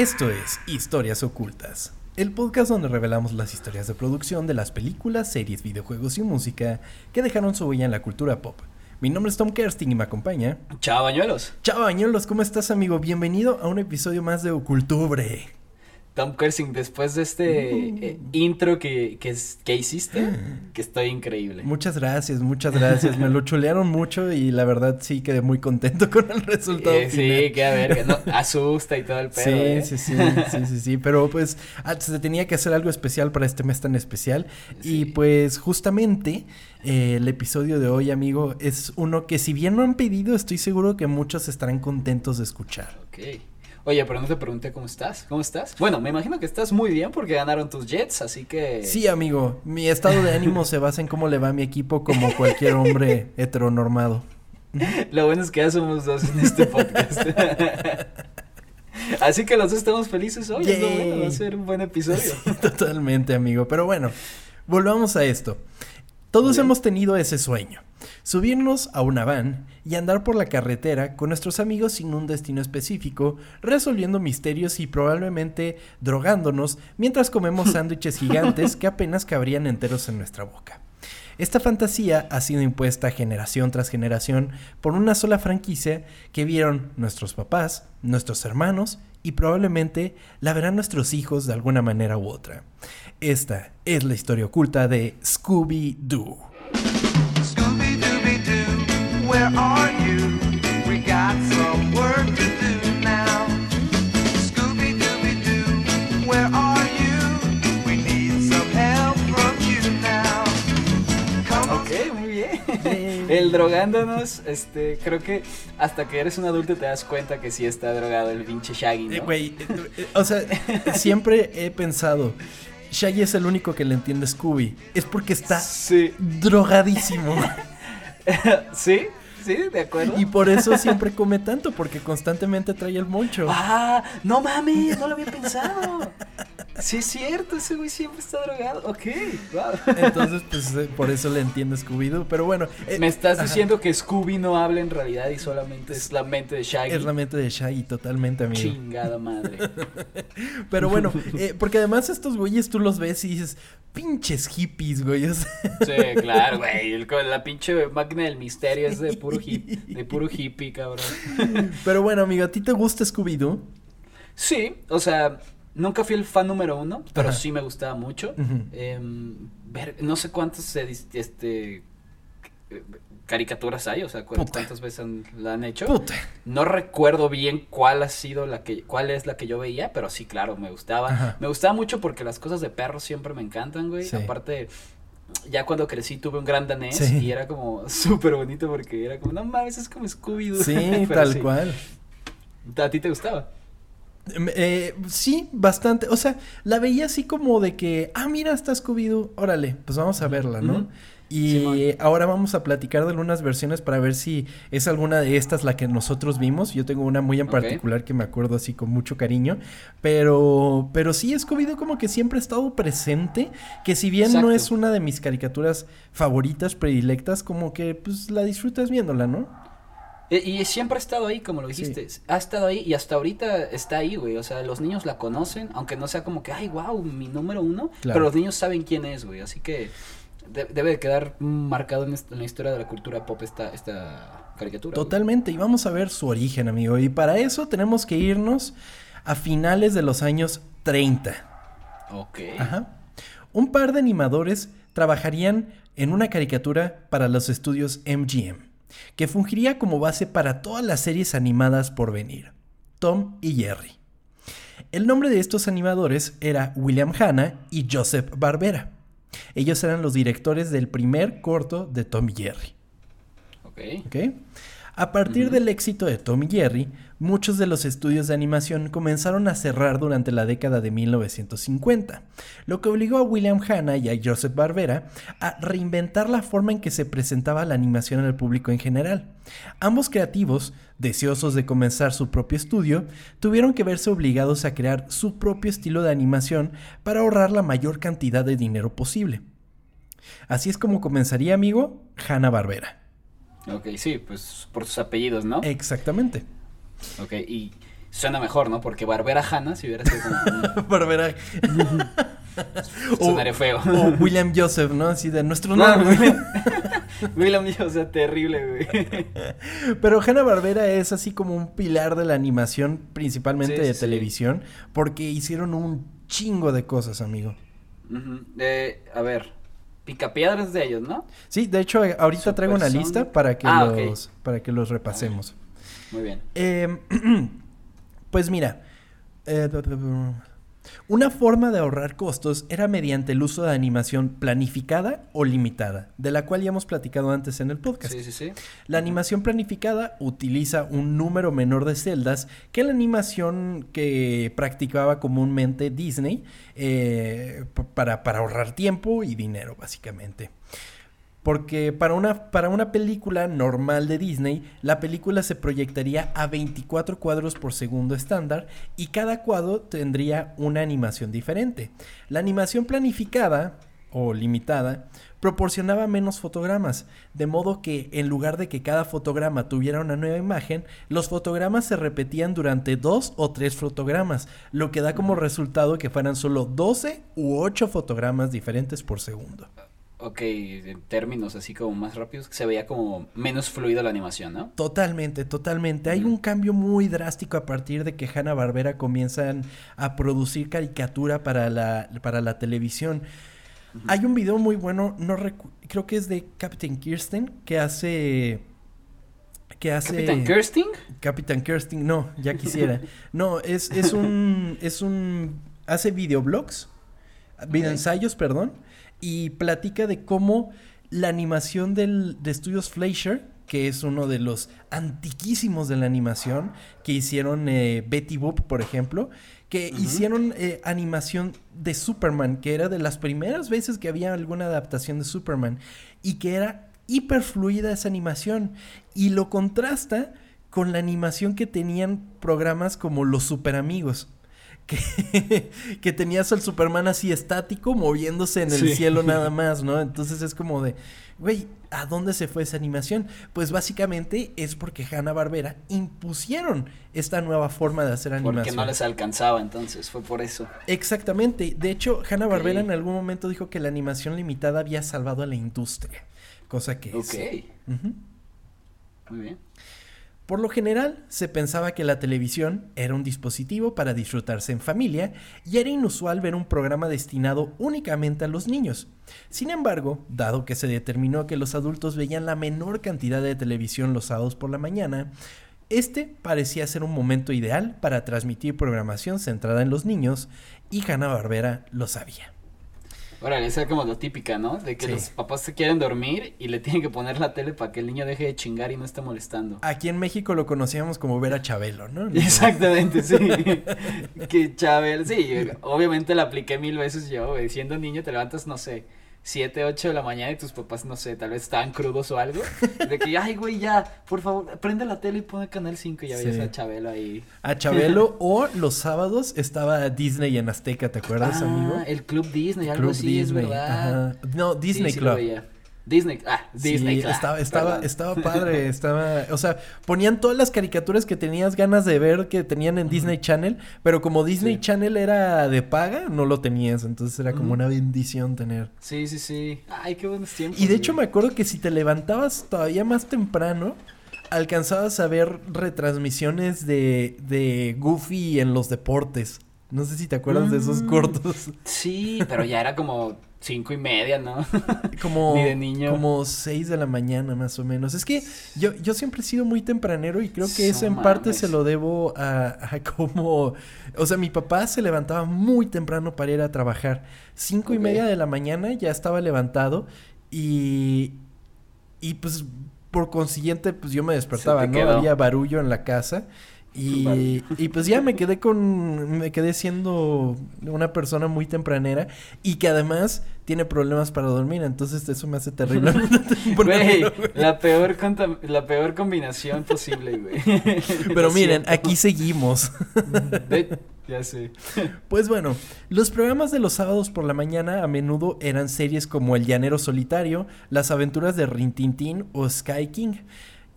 Esto es Historias Ocultas, el podcast donde revelamos las historias de producción de las películas, series, videojuegos y música que dejaron su huella en la cultura pop. Mi nombre es Tom Kersting y me acompaña. Chao, bañuelos. Chao, bañuelos, ¿cómo estás, amigo? Bienvenido a un episodio más de Ocultubre. Tom Kersing, después de este eh, intro que, que, que, hiciste, que estoy increíble. Muchas gracias, muchas gracias. Me lo chulearon mucho y la verdad sí quedé muy contento con el resultado. Eh, sí, que a ver, no, asusta y todo el pedo. Sí, ¿eh? sí, sí, sí, sí, sí. Pero pues ah, se tenía que hacer algo especial para este mes tan especial. Sí. Y pues justamente eh, el episodio de hoy, amigo, es uno que si bien no han pedido, estoy seguro que muchos estarán contentos de escuchar. Ok. Oye, pero no te pregunté cómo estás. ¿Cómo estás? Bueno, me imagino que estás muy bien porque ganaron tus Jets, así que. Sí, amigo. Mi estado de ánimo se basa en cómo le va a mi equipo como cualquier hombre heteronormado. Lo bueno es que ya somos dos en este podcast. Así que los dos estamos felices hoy. Es lo bueno, va a ser un buen episodio. Sí, totalmente, amigo. Pero bueno, volvamos a esto. Todos okay. hemos tenido ese sueño. Subirnos a una van y andar por la carretera con nuestros amigos sin un destino específico, resolviendo misterios y probablemente drogándonos mientras comemos sándwiches gigantes que apenas cabrían enteros en nuestra boca. Esta fantasía ha sido impuesta generación tras generación por una sola franquicia que vieron nuestros papás, nuestros hermanos y probablemente la verán nuestros hijos de alguna manera u otra. Esta es la historia oculta de Scooby-Doo. El drogándonos, este, creo que hasta que eres un adulto te das cuenta que sí está drogado el pinche Shaggy, ¿no? Eh, Güey, eh, o sea, siempre he pensado. Shaggy es el único que le entiende Scooby. Es porque está Sí. drogadísimo. ¿Sí? Sí, de acuerdo. Y por eso siempre come tanto, porque constantemente trae el moncho. Ah, no mames, no lo había pensado. Sí es cierto, ese güey siempre está drogado. Ok, wow. Entonces, pues eh, por eso le entiende Scooby-Doo. Pero bueno. eh, Me estás ajá. diciendo que Scooby no habla en realidad y solamente es la mente de Shaggy. Es la mente de Shaggy, totalmente, amigo. Chingada madre. Pero bueno, eh, porque además estos güeyes tú los ves y dices, pinches hippies, güey. o sea, Sí, claro, güey. el- con la pinche máquina del misterio es de puro hip, de puro hippie, cabrón. Pero bueno, amigo, ¿a ti te gusta Scooby-Doo? Sí, o sea, nunca fui el fan número uno, pero Ajá. sí me gustaba mucho. Em, ver, no sé cuántas este caricaturas hay, o sea, cu- Puta. cuántas veces han- la han hecho. Puta. No recuerdo bien cuál ha sido la que, cuál es la que yo veía, pero sí, claro, me gustaba. Ajá. Me gustaba mucho porque las cosas de perros siempre me encantan, güey. Sí. Aparte, ya cuando crecí tuve un gran danés Sí. y era como súper bonito porque era como, no mames, es como Scooby-Doo. Sí, tal sí. cual. ¿A ti te gustaba? Em, eh, sí, bastante. O sea, la veía así como de que, ah, mira, está Scooby-Doo. Órale, pues vamos a verla, ¿no? Y Simón. ahora vamos a platicar de algunas versiones para ver si es alguna de estas la que nosotros vimos. Yo tengo una muy en particular que me acuerdo así con mucho cariño. Pero, pero sí, Scooby-Doo como que siempre ha estado presente. Que si bien no es una de mis caricaturas favoritas, predilectas, como que pues la disfrutas viéndola, ¿no? E- Y siempre ha estado ahí, como lo dijiste. Ha estado ahí y hasta ahorita está ahí, güey. O sea, los niños la conocen, aunque no sea como que, ay, wow, mi número uno. Claro. Pero los niños saben quién es, güey. Así que de- debe de quedar marcado en, la historia de la cultura pop esta, esta caricatura. güey. Totalmente, y vamos a ver su origen, amigo. Y para eso tenemos que irnos a finales de los años 30. Ok. Ajá. Un par de animadores trabajarían en una caricatura para los estudios MGM, que fungiría como base para todas las series animadas por venir. Tom y Jerry. El nombre de estos animadores era William Hanna y Joseph Barbera. Ellos eran los directores del primer corto de Tom y Jerry. Ok. ¿ok? A partir del éxito de Tom y Jerry, muchos de los estudios de animación comenzaron a cerrar durante la década de 1950, lo que obligó a William Hanna y a Joseph Barbera a reinventar la forma en que se presentaba la animación al público en general. Ambos creativos, deseosos de comenzar su propio estudio, tuvieron que verse obligados a crear su propio estilo de animación para ahorrar la mayor cantidad de dinero posible. Así es como comenzaría, amigo, Hanna Barbera. Ok, sí, pues por sus apellidos, ¿no? Exactamente. Ok, y Suena mejor, ¿no? Porque Barbera Hanna, si hubiera sido como. Barbera. Sonaría feo. o William Joseph, ¿no? Así de nuestro No, nombre. William, sea, terrible, güey. Pero Hanna Barbera es así como un pilar de la animación, principalmente Sí, de sí, sí. televisión, porque hicieron un chingo de cosas, amigo. Eh, a ver, Picapiedras de ellos, ¿no? Sí, de hecho, eh, ahorita Super traigo una lista para que Ah, los para que los repasemos. Muy bien. Eh, pues mira, eh, una forma de ahorrar costos era mediante el uso de animación planificada o limitada, de la cual ya hemos platicado antes en el podcast. Sí, sí, sí. La animación planificada utiliza un número menor de celdas que la animación que practicaba comúnmente Disney eh, para, para ahorrar tiempo y dinero, básicamente. Porque para una, para una película normal de Disney, la película se proyectaría a 24 cuadros por segundo estándar y cada cuadro tendría una animación diferente. La animación planificada o limitada proporcionaba menos fotogramas, de modo que en lugar de que cada fotograma tuviera una nueva imagen, los fotogramas se repetían durante dos o tres fotogramas, lo que da como resultado que fueran solo 12 u 8 fotogramas diferentes por segundo. Ok, en términos así como más rápidos, se veía como menos fluido la animación, ¿no? Totalmente, totalmente. Hay un cambio muy drástico a partir de que Hanna Barbera comienzan a producir caricatura para la, para la televisión. Hay un video muy bueno, no creo que es de Captain Kirsten, que hace. que hace. Capitán Kirsting. Capitán Kirsten, no, ya quisiera. No, es, es un. es un. hace videoblogs. Videoensayos, perdón. Y platica de cómo la animación del, de estudios Fleischer, que es uno de los antiquísimos de la animación, que hicieron eh, Betty Boop, por ejemplo, que hicieron eh, animación de Superman, que era de las primeras veces que había alguna adaptación de Superman, y que era hiperfluida esa animación, y lo contrasta con la animación que tenían programas como Los Super Amigos. Que, que tenías al Superman así estático moviéndose en el Sí. cielo nada más, ¿no? Entonces es como de, güey, ¿a dónde se fue esa animación? Pues básicamente es porque Hanna Barbera impusieron esta nueva forma de hacer animación. Porque no les alcanzaba entonces, fue por eso. Exactamente. De hecho, Hanna Barbera en algún momento dijo que la animación limitada había salvado a la industria. Cosa que Ok, es. Muy bien. Por lo general, se pensaba que la televisión era un dispositivo para disfrutarse en familia y era inusual ver un programa destinado únicamente a los niños. Sin embargo, dado que se determinó que los adultos veían la menor cantidad de televisión los sábados por la mañana, este parecía ser un momento ideal para transmitir programación centrada en los niños y Hanna-Barbera lo sabía. Órale, esa es como lo típica, ¿no? De que Sí. los papás se quieren dormir y le tienen que poner la tele para que el niño deje de chingar y no esté molestando. Aquí en México lo conocíamos como ver a Chabelo, ¿no? Exactamente, sí. que Chávez, sí, obviamente la apliqué mil veces yo, güey. Siendo niño te levantas, no sé, 7, 8 de la mañana y tus papás, no sé, tal vez estaban crudos o algo. De que, ay, güey, ya, por favor, prende la tele y pone Canal 5 y ya veías Sí. a Chabelo ahí. A Chabelo o los sábados estaba Disney en Azteca, ¿te acuerdas, ah, amigo? el Club Disney, algo Club así, es verdad. ajá. No, Sí, Disney sí lo Club. Disney, ah, Disney sí, estaba, estaba, perdón. estaba padre, estaba, o sea, ponían todas las caricaturas que tenías ganas de ver que tenían en Disney Channel, pero como Disney Sí. Channel era de paga, no lo tenías, entonces era como una bendición tener. Sí, sí, sí. Ay, qué buenos tiempos. Y de hecho me acuerdo que si te levantabas todavía más temprano, alcanzabas a ver retransmisiones de, de Goofy en los deportes. No sé si te acuerdas de esos Mm. cortos. Sí, pero ya era como cinco y media, ¿no? Como, Ni de niño. como 6 de la mañana más o menos. Es que yo, yo siempre he sido muy tempranero y creo que eso en parte se lo debo a, a como... O sea, mi papá se levantaba muy temprano para ir a trabajar. Cinco y media de la mañana ya estaba levantado y... Y pues por consiguiente pues yo me despertaba, ¿no? quedó. Había barullo en la casa. Y, y pues ya me quedé con, me quedé siendo una persona muy tempranera y que además tiene problemas para dormir, entonces eso me hace Güey, güey. la peor la peor combinación posible, güey. Pero Lo miren, siento. aquí seguimos. Ya sé. Pues bueno, los programas de los sábados por la mañana a menudo eran series como El Llanero Solitario, Las Aventuras de Rintintín o Sky King.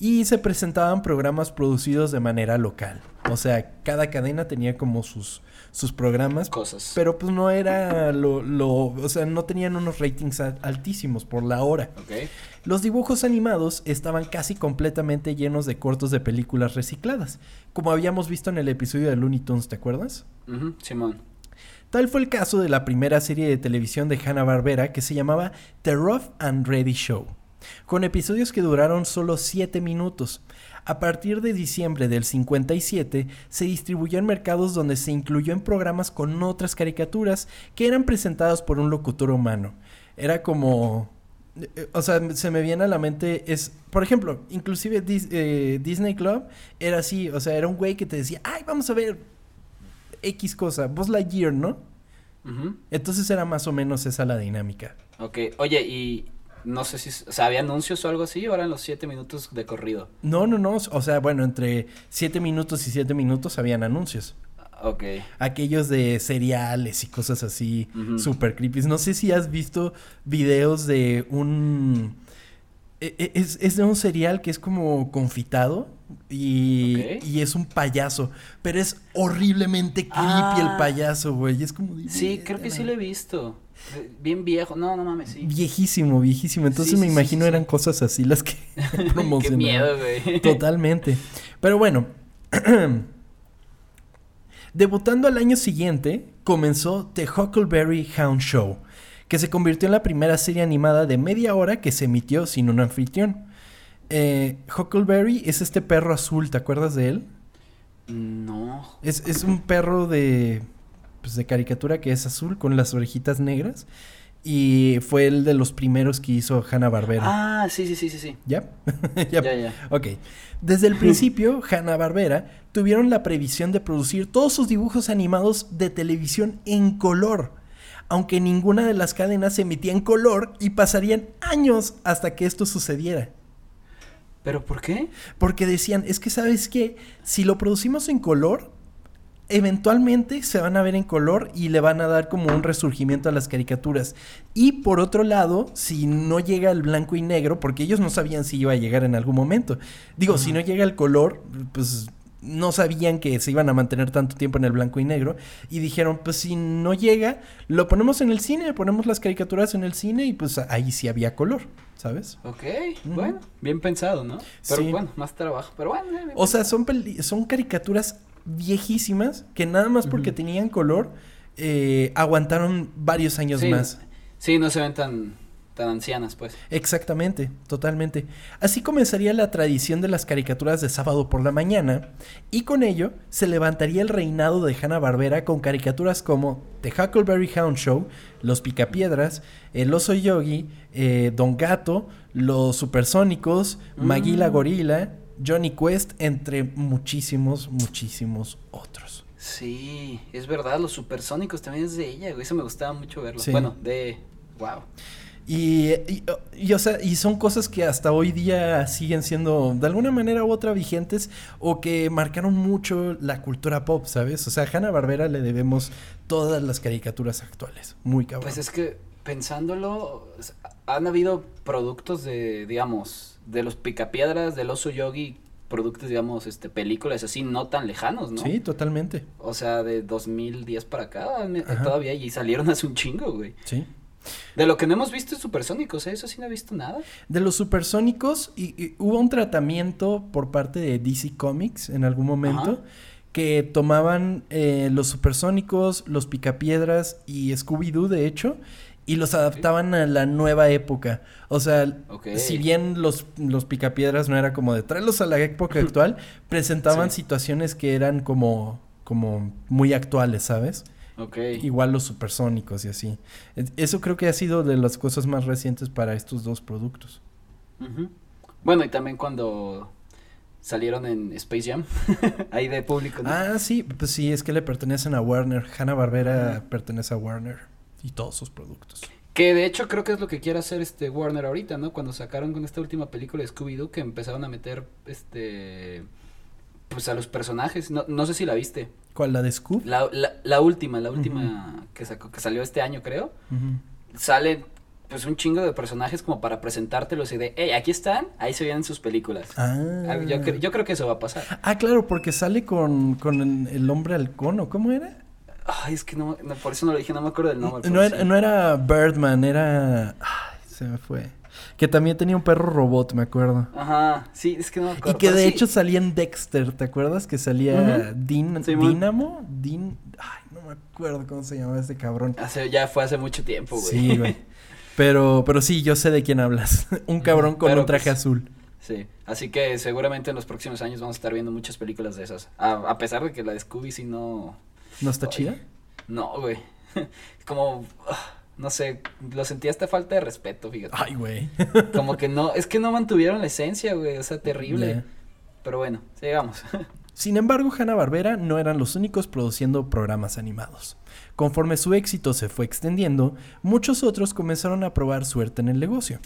Y se presentaban programas producidos de manera local. O sea, cada cadena tenía como sus, sus programas, Cosas. pero pues no era lo, lo, o sea, no tenían unos ratings al- altísimos por la hora. Ok. Los dibujos animados estaban casi completamente llenos de cortos de películas recicladas, como habíamos visto en el episodio de Looney Tunes, ¿te acuerdas? Simón. Tal fue el caso de la primera serie de televisión de Hanna-Barbera que se llamaba The Rough and Ready Show, con episodios que duraron solo 7 minutos. A partir de diciembre del 57 se distribuyó en mercados donde se incluyó en programas con otras caricaturas que eran presentadas por un locutor humano. Era como... eh, O sea, se me viene a la mente es, por ejemplo, inclusive Dis- eh, Disney Club era así, o sea, era un güey que te decía, ay, vamos a ver X cosa, Buzz Lightyear, ¿no? Entonces era más o menos esa la dinámica. Ok. Oye, y no sé si, o sea, había anuncios o algo así, o eran los siete minutos de corrido. No, no, no, o sea, bueno, entre 7 minutos y 7 minutos habían anuncios. Ok. Aquellos de cereales y cosas así, super creepy. No sé si has visto videos de un... e- e- Es, es de un cereal que es como confitado y, y es un payaso, pero es horriblemente creepy Ah. el payaso, güey. Es como... Sí, creo que sí lo he visto. Bien viejo. No, no mames, sí. Viejísimo, viejísimo. Entonces Sí, me sí, imagino sí, eran cosas así las que Qué promocionaban. miedo, güey. Totalmente. Pero bueno, debutando al año siguiente, comenzó The Huckleberry Hound Show, que se convirtió en la primera serie animada de media hora que se emitió sin un anfitrión. Eh, Huckleberry es este perro azul, ¿te acuerdas de él? No. Es, es un perro de, pues, de caricatura que es azul con las orejitas negras y fue el de los primeros que hizo Hanna-Barbera. Ah, sí, sí, sí, sí, sí. ¿Ya? Ya, ya. Ok. Desde el principio, Hanna-Barbera tuvieron la previsión de producir todos sus dibujos animados de televisión en color, aunque ninguna de las cadenas emitía en color y pasarían años hasta que esto sucediera. ¿Pero por qué? Porque decían, es que sabes qué, si lo producimos en color, eventualmente se van a ver en color y le van a dar como un resurgimiento a las caricaturas. Y por otro lado, si no llega el blanco y negro, porque ellos no sabían si iba a llegar en algún momento. Digo, si no llega el color, pues no sabían que se iban a mantener tanto tiempo en el blanco y negro. Y dijeron, pues si no llega, lo ponemos en el cine, ponemos las caricaturas en el cine y pues ahí sí había color, ¿sabes? Ok, bueno, bien pensado, ¿no? Pero Sí. bueno, más trabajo. Pero bueno, eh, O sea, son, peli- son caricaturas viejísimas que nada más porque tenían color eh, aguantaron varios años sí, más. Sí, no se ven tan, tan ancianas, pues. Exactamente, totalmente. Así comenzaría la tradición de las caricaturas de sábado por la mañana y con ello se levantaría el reinado de Hanna-Barbera con caricaturas como The Huckleberry Hound Show, Los Picapiedras, El Oso Yogi, eh, Don Gato, Los Supersónicos, Maggie la Mm. Gorila, Johnny Quest, entre muchísimos, muchísimos otros. Sí, es verdad, los supersónicos también es de ella, güey. Eso me gustaba mucho verlo. Sí. Bueno, de. Wow. Y, y, y, o sea, y son cosas que hasta hoy día siguen siendo de alguna manera u otra vigentes o que marcaron mucho la cultura pop, ¿sabes? O sea, a Hanna Barbera le debemos todas las caricaturas actuales. Muy cabrón. Pues es que pensándolo, han habido productos de, digamos, de los picapiedras, del oso yogi, productos, digamos, este, películas así no tan lejanos, ¿no? Sí, totalmente. O sea, de 2010 para acá, Ajá. todavía, y salieron hace un chingo, güey. Sí. De lo que no hemos visto es supersónicos, ¿eh? Eso sí no he visto nada. De los supersónicos, y, y hubo un tratamiento por parte de DC Comics en algún momento Ajá. que tomaban eh, los supersónicos, los picapiedras y Scooby-Doo, de hecho, y los adaptaban a la nueva época. O sea, si bien los, los picapiedras no era como de traerlos a la época actual, presentaban Sí. situaciones que eran como, como muy actuales, ¿sabes? Ok. Igual los supersónicos y así. Eso creo que ha sido de las cosas más recientes para estos dos productos. Bueno, y también cuando salieron en Space Jam, ahí de público, ¿no? Ah, sí, pues sí, es que le pertenecen a Warner. Hanna Barbera pertenece a Warner y todos sus productos. Que de hecho creo que es lo que quiere hacer este Warner ahorita, ¿no? Cuando sacaron con esta última película de Scooby-Doo que empezaron a meter, este, pues a los personajes. No, no sé si la viste. ¿Cuál? ¿La de Scoop? La, la, la última, la última que sacó, que salió este año creo. Ujú. Sale pues un chingo de personajes como para presentártelos y de, hey, aquí están, ahí se vienen sus películas. Ah. Algo- Yo, yo creo que eso va a pasar. Ah, claro, porque sale con, con el, el hombre halcón, ¿o cómo era? Ay, es que no, no, por eso no lo dije, no me acuerdo del nombre. No era, no era Birdman, era... Ay, se me fue. Que también tenía un perro robot, me acuerdo. Ajá, sí, es que no me Y acuerdo. que pero de sí. hecho salía en Dexter, ¿te acuerdas? Que salía Ujú. Din, Simón. Dinamo, Din... Ay, no me acuerdo cómo se llamaba ese cabrón. Hace, ya fue hace mucho tiempo, güey. Sí, güey. Pero, pero sí, yo sé de quién hablas. un cabrón con Pero, un traje pues, azul. Sí, así que seguramente en los próximos años vamos a estar viendo muchas películas de esas. A, a pesar de que la de Scooby sí no... ¿No está chida? No, güey. Como, ah, no sé, lo sentí hasta falta de respeto, fíjate. Ay, güey. Como que no, es que no mantuvieron la esencia, güey, o sea, terrible. Pero bueno, sigamos. Sin embargo, Hanna-Barbera no eran los únicos produciendo programas animados. Conforme su éxito se fue extendiendo, muchos otros comenzaron a probar suerte en el negocio.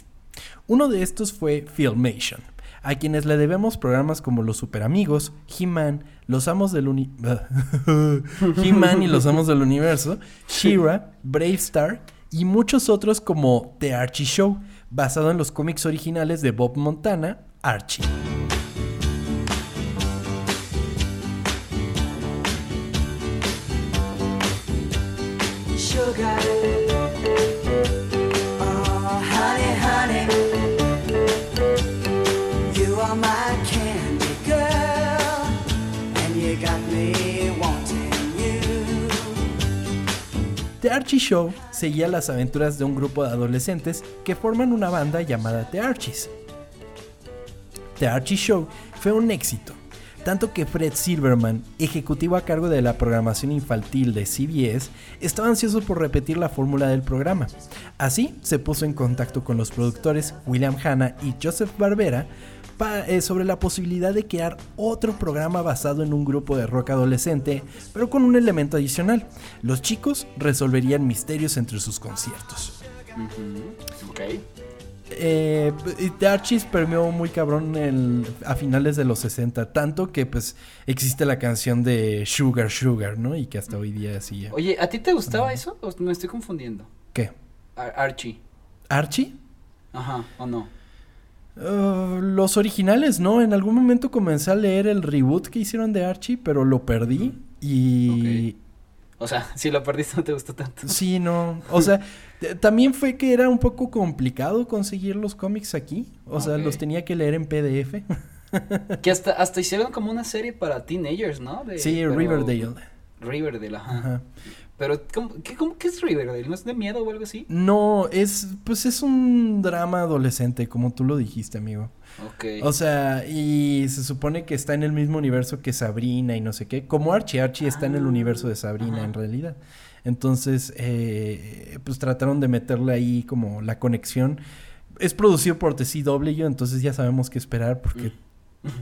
Uno de estos fue Filmation, a quienes le debemos programas como Los Superamigos, He-Man, Los Amos del Uni... He-Man y Los Amos del Universo, She-Ra, Brave Star y muchos otros como The Archie Show, basado en los cómics originales de Bob Montana, Archie. Archie Show seguía las aventuras de un grupo de adolescentes que forman una banda llamada The Archies. The Archie Show fue un éxito, tanto que Fred Silverman, ejecutivo a cargo de la programación infantil de CBS, estaba ansioso por repetir la fórmula del programa. Así se puso en contacto con los productores William Hanna y Joseph Barbera pa- eh, sobre la posibilidad de crear otro programa basado en un grupo de rock adolescente, pero con un elemento adicional. Los chicos resolverían misterios entre sus conciertos. Ujú, Ok. Eh, y The Archies permeó muy cabrón el- a finales de los 60, tanto que pues existe la canción de Sugar Sugar, ¿no? Y que hasta hoy día sigue. Oye, ¿a ti te gustaba eso? ¿O me estoy confundiendo? ¿Qué? Ar- Archie. ¿Archie? Ajá, ¿o no? Uh, los originales, ¿no? En algún momento comencé a leer el reboot que hicieron de Archie, pero lo perdí. Y... O sea, si lo perdiste no te gustó tanto. Sí, no. O sea, también fue que era un poco complicado conseguir los cómics aquí. O sea, los tenía que leer en PDF. Que hasta, hasta hicieron como una serie para teenagers, ¿no? De- sí, pero- Riverdale. Riverdale, ajá. Ajá. Pero, ¿cómo, qué, cómo, ¿qué es Riverdale? ¿No es de miedo o algo así? No, es, pues es un drama adolescente, como tú lo dijiste, amigo. Ok. O sea, y se supone que está en el mismo universo que Sabrina y no sé qué. Como Archie, Archie está en el Ah, universo de Sabrina ajá. en realidad. Entonces, eh, pues trataron de meterle ahí como la conexión. Es producido por TCW, entonces ya sabemos qué esperar porque...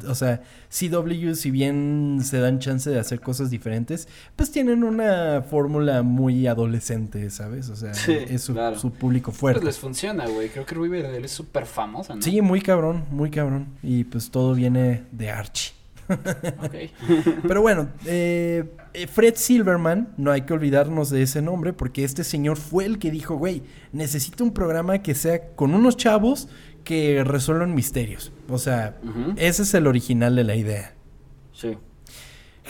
O sea, CW, si bien se dan chance de hacer cosas diferentes, pues tienen una fórmula muy adolescente, ¿sabes? O sea, Sí, es su, claro. su público pues fuerte. les funciona, güey. Creo que Riverdale es súper famosa, ¿no? Sí, muy cabrón, muy cabrón. Y pues todo viene de Archie. Ok. Pero bueno, eh, eh, Fred Silverman, no hay que olvidarnos de ese nombre, porque este señor fue el que dijo, güey, necesito un programa que sea con unos chavos que resuelvan misterios. O sea, ese es el original de la idea. Sí.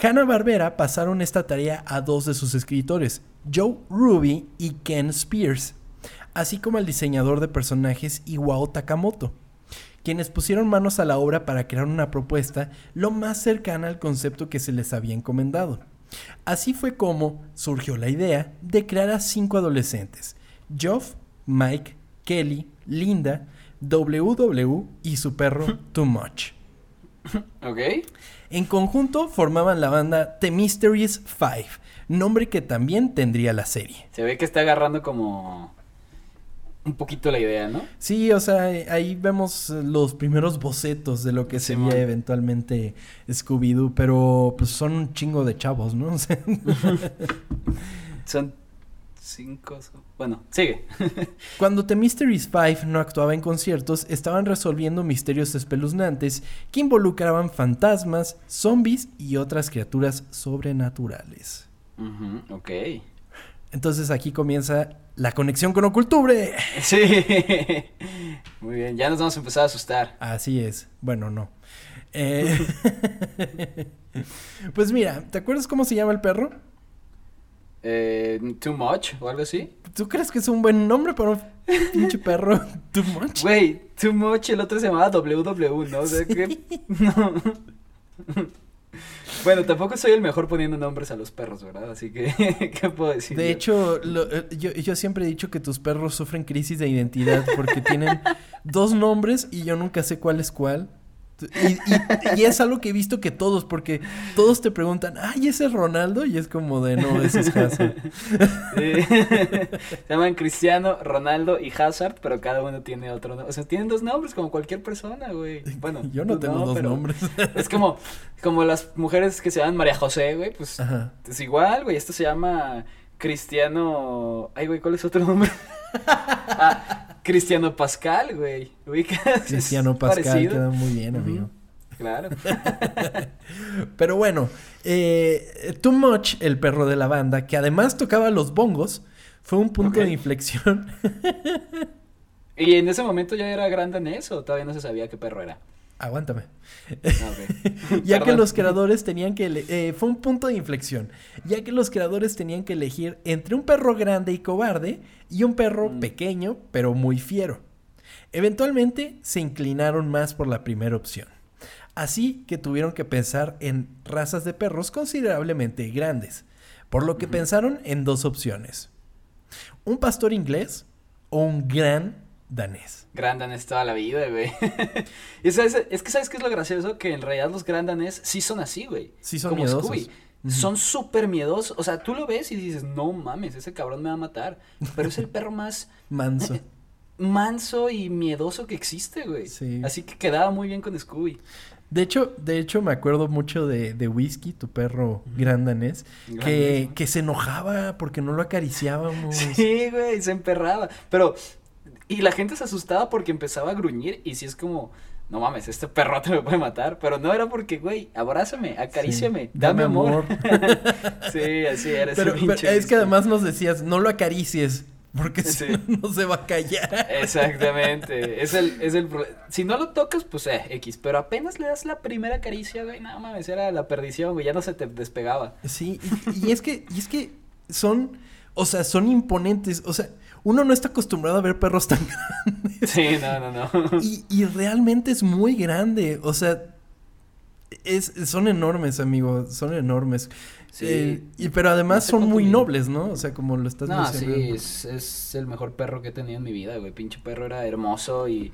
Hanna-Barbera pasaron esta tarea a dos de sus escritores, Joe Ruby y Ken Spears, así como al diseñador de personajes Iwao Takamoto, quienes pusieron manos a la obra para crear una propuesta lo más cercana al concepto que se les había encomendado. Así fue como surgió la idea de crear a cinco adolescentes, Geoff, Mike, Kelly, Linda, WW y su perro Too Much. Ok. En conjunto formaban la banda The Mysteries Five, nombre que también tendría la serie. Se ve que está agarrando como un poquito la idea, ¿no? Sí, o sea, ahí vemos los primeros bocetos de lo que Simón. sería eventualmente Scooby-Doo, pero pues son un chingo de chavos, ¿no? Son cinco. Bueno, sigue. Cuando The Mysteries Five no actuaba en conciertos, estaban resolviendo misterios espeluznantes que involucraban fantasmas, zombies y otras criaturas sobrenaturales. Ujú, ok. Entonces aquí comienza la conexión con Ocultubre. Sí. Muy bien, ya nos vamos a empezar a asustar. Así es. Bueno, no. Eh, pues mira, ¿te acuerdas cómo se llama el perro? Eh, too much o algo así. ¿Tú crees que es un buen nombre para un pinche perro? Too much. Güey, too much, el otro se llamaba WW, ¿no? O sea que. No. Bueno, tampoco soy el mejor poniendo nombres a los perros, ¿verdad? Así que, ¿qué puedo decir? De yo? hecho, lo- eh, yo, yo siempre he dicho que tus perros sufren crisis de identidad porque tienen dos nombres y yo nunca sé cuál es cuál. Y, y- y es algo que he visto que todos, porque todos te preguntan, ay, ese es Ronaldo, y es como de, no, ese es Hazard. Sí. Se llaman Cristiano, Ronaldo y Hazard, pero cada uno tiene otro nombre. O sea, tienen dos nombres como cualquier persona, güey. Bueno, Yo no tú tengo dos nombres. Es como, como las mujeres que se llaman María José, güey, pues Ajá. es igual, güey. Esto se llama Cristiano. Ay, güey, ¿cuál es otro nombre? ah, Cristiano Pascal, güey. ¿Ubicas? Cristiano Pascal parecido. queda muy bien, amigo. Claro. Pero bueno, eh, Too Much, el perro de la banda, que además tocaba los bongos, fue un punto de inflexión. ¿Y en ese momento ya era gran danés o todavía no se sabía qué perro era? Aguántame. Ah. Ya que los creadores tenían que... eh, fue un punto de inflexión. Ya que los creadores tenían que elegir entre un perro grande y cobarde y un perro Mm. pequeño pero muy fiero. Eventualmente se inclinaron más por la primera opción. Así que tuvieron que pensar en razas de perros considerablemente grandes. Por lo que pensaron en dos opciones. Un pastor inglés o un gran danés. Gran danés toda la vida, güey. es que sabes qué es lo gracioso que en realidad los gran danés sí son así, güey. Sí son Como miedosos. Scooby. Son súper miedosos. O sea, tú lo ves y dices, no mames, ese cabrón me va a matar. Pero es el perro más Manso. manso y miedoso que existe, güey. Sí. Así que quedaba muy bien con Scooby. De hecho, de hecho me acuerdo mucho de, de Whisky, tu perro gran danés, Gran que, danés, ¿no? que se enojaba porque no lo acariciábamos. Sí, güey, se emperraba. Pero, y la gente se asustaba porque empezaba a gruñir y si es como, no mames, este perrote me puede matar. Pero no era porque, güey, abrázame, acaríciame, Sí, dame, dame amor. amor. sí, así era ese Pero, pero es que además nos decías, no lo acaricies, porque si Sí. no, no se va a callar. Exactamente, es el, es el, si no lo tocas, pues eh, X, pero apenas le das la primera caricia, güey, no mames, era la perdición, güey, ya no se te despegaba. Sí, y, y es que, y es que son, o sea, son imponentes, o sea, uno no está acostumbrado a ver perros tan grandes. Sí, no, no, no. Y, y realmente es muy grande, o sea, es, son enormes, amigo, son enormes. Sí. Eh, y, pero además No son muy nobles, ¿no? O sea, como lo estás No, mencionando. sí, es, es el mejor perro que he tenido en mi vida, güey. Pinche perro era hermoso y,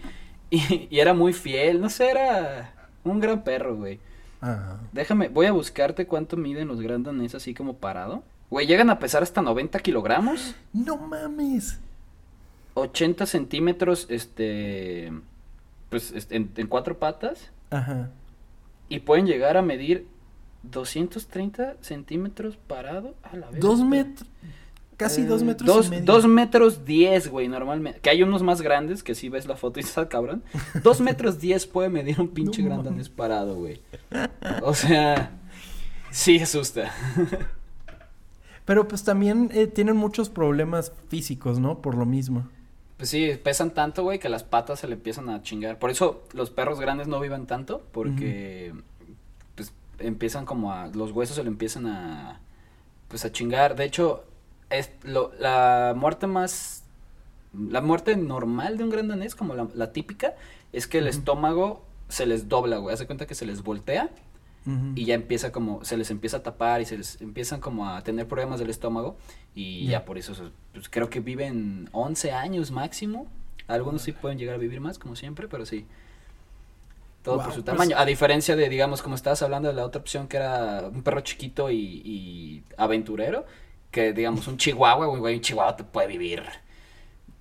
y, y era muy fiel. No sé, era un gran perro, güey. Ah. Déjame, voy a buscarte cuánto miden los Grand Danés así como parado. Güey, llegan a pesar hasta 90 kilogramos, No mames. 80 centímetros, este, pues, este, en, en cuatro patas. Ajá. Y pueden llegar a medir 230 centímetros parado. A la vez. Dos metros. Casi dos metros dos, y medio. Dos metros diez, güey, normalmente. Que hay unos más grandes que si ves la foto y está cabrón. Dos metros diez puede medir un pinche No gran mames. danés parado, güey. O sea, sí asusta. Pero pues también eh, tienen muchos problemas físicos, ¿no? Por lo mismo. Pues sí, pesan tanto, güey, que las patas se le empiezan a chingar. Por eso los perros grandes no viven tanto, porque pues empiezan como a, los huesos se le empiezan a, pues a chingar. De hecho, es lo, la muerte más, la muerte normal de un gran danés, como la, la típica, es que el estómago se les dobla, güey. Hace cuenta que se les voltea Y ya empieza como, se les empieza a tapar y se les empiezan como a tener problemas del estómago y Ya. ya por eso, pues creo que viven 11 años máximo. Algunos sí pueden llegar a vivir más, como siempre, pero sí. Todo Wow, por su pues- tamaño. A diferencia de, digamos, como estabas hablando de la otra opción que era un perro chiquito y, y aventurero, que digamos un chihuahua, güey, güey, un chihuahua te puede vivir.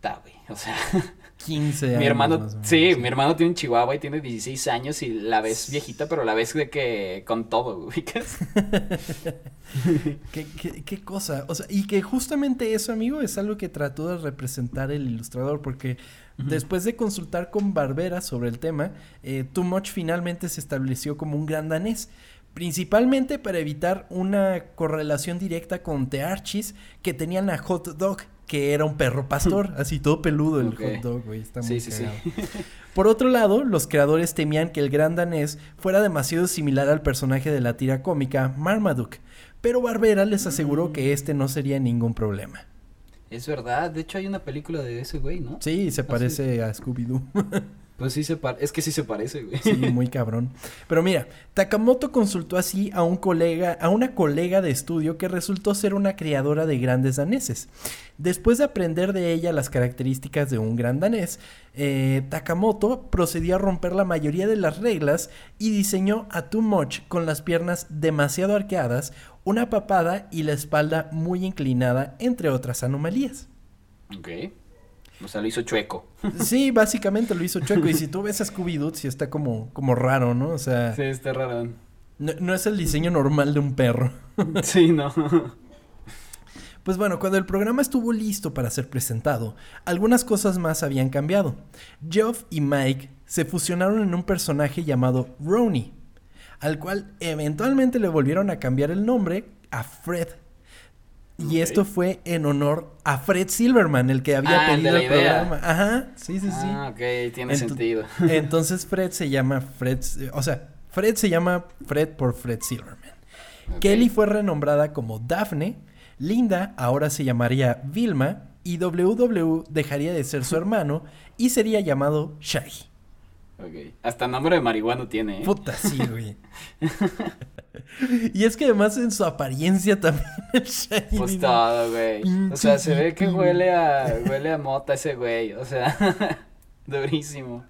Ta, güey, o sea, 15 años. mi hermano, menos, sí, mi hermano tiene un chihuahua y tiene 16 años y la ves viejita, pero la ves de que con todo, ubicas. ¿Qué, qué, qué cosa? O sea, y que justamente eso, amigo, es algo que trató de representar el ilustrador, porque después de consultar con Barbera sobre el tema, eh, Too Much finalmente se estableció como un gran danés. principalmente para evitar una correlación directa con The Archies que tenían a Hot Dog, que era un perro pastor, así todo peludo el. Hot Dog, güey, está muy sí. Por otro lado, los creadores temían que el gran danés fuera demasiado similar al personaje de la tira cómica Marmaduke, pero Barbera les aseguró que este no sería ningún problema. Es verdad, de hecho hay una película de ese güey, ¿no? Sí, se Ah, parece a Scooby-Doo. Pues sí se parece, es que sí se parece, güey. Sí, muy cabrón. Pero mira, Takamoto consultó así a un colega, a una colega de estudio que resultó ser una criadora de grandes daneses. Después de aprender de ella las características de un gran danés, eh, Takamoto procedió a romper la mayoría de las reglas y diseñó a Too Much con las piernas demasiado arqueadas, una papada y la espalda muy inclinada, entre otras anomalías. Ok. O sea, lo hizo chueco. Sí, básicamente lo hizo chueco. Y si tú ves a Scooby-Doo, sí está como, como raro, ¿no? O sea, Sí, está raro. no, no es el diseño normal de un perro. Sí, no. Pues bueno, cuando el programa estuvo listo para ser presentado, algunas cosas más habían cambiado. Geoff y Mike se fusionaron en un personaje llamado Ronnie, al cual eventualmente le volvieron a cambiar el nombre a Fred. Y esto fue en honor a Fred Silverman, el que había Ah, pedido el programa. Ajá, sí, sí, sí. Ah, ok, tiene sentido. Entonces Fred se llama Fred, o sea, Fred se llama Fred por Fred Silverman. Kelly fue renombrada como Daphne, Linda ahora se llamaría Vilma y WW dejaría de ser su hermano y sería llamado Shaggy. Ok. Hasta nombre de marihuana tiene, ¿eh? Puta, sí, güey. y es que además en su apariencia también el Shaggy. Pues todo, güey. O sea, se ve que huele a, huele a mota ese güey. O sea, durísimo.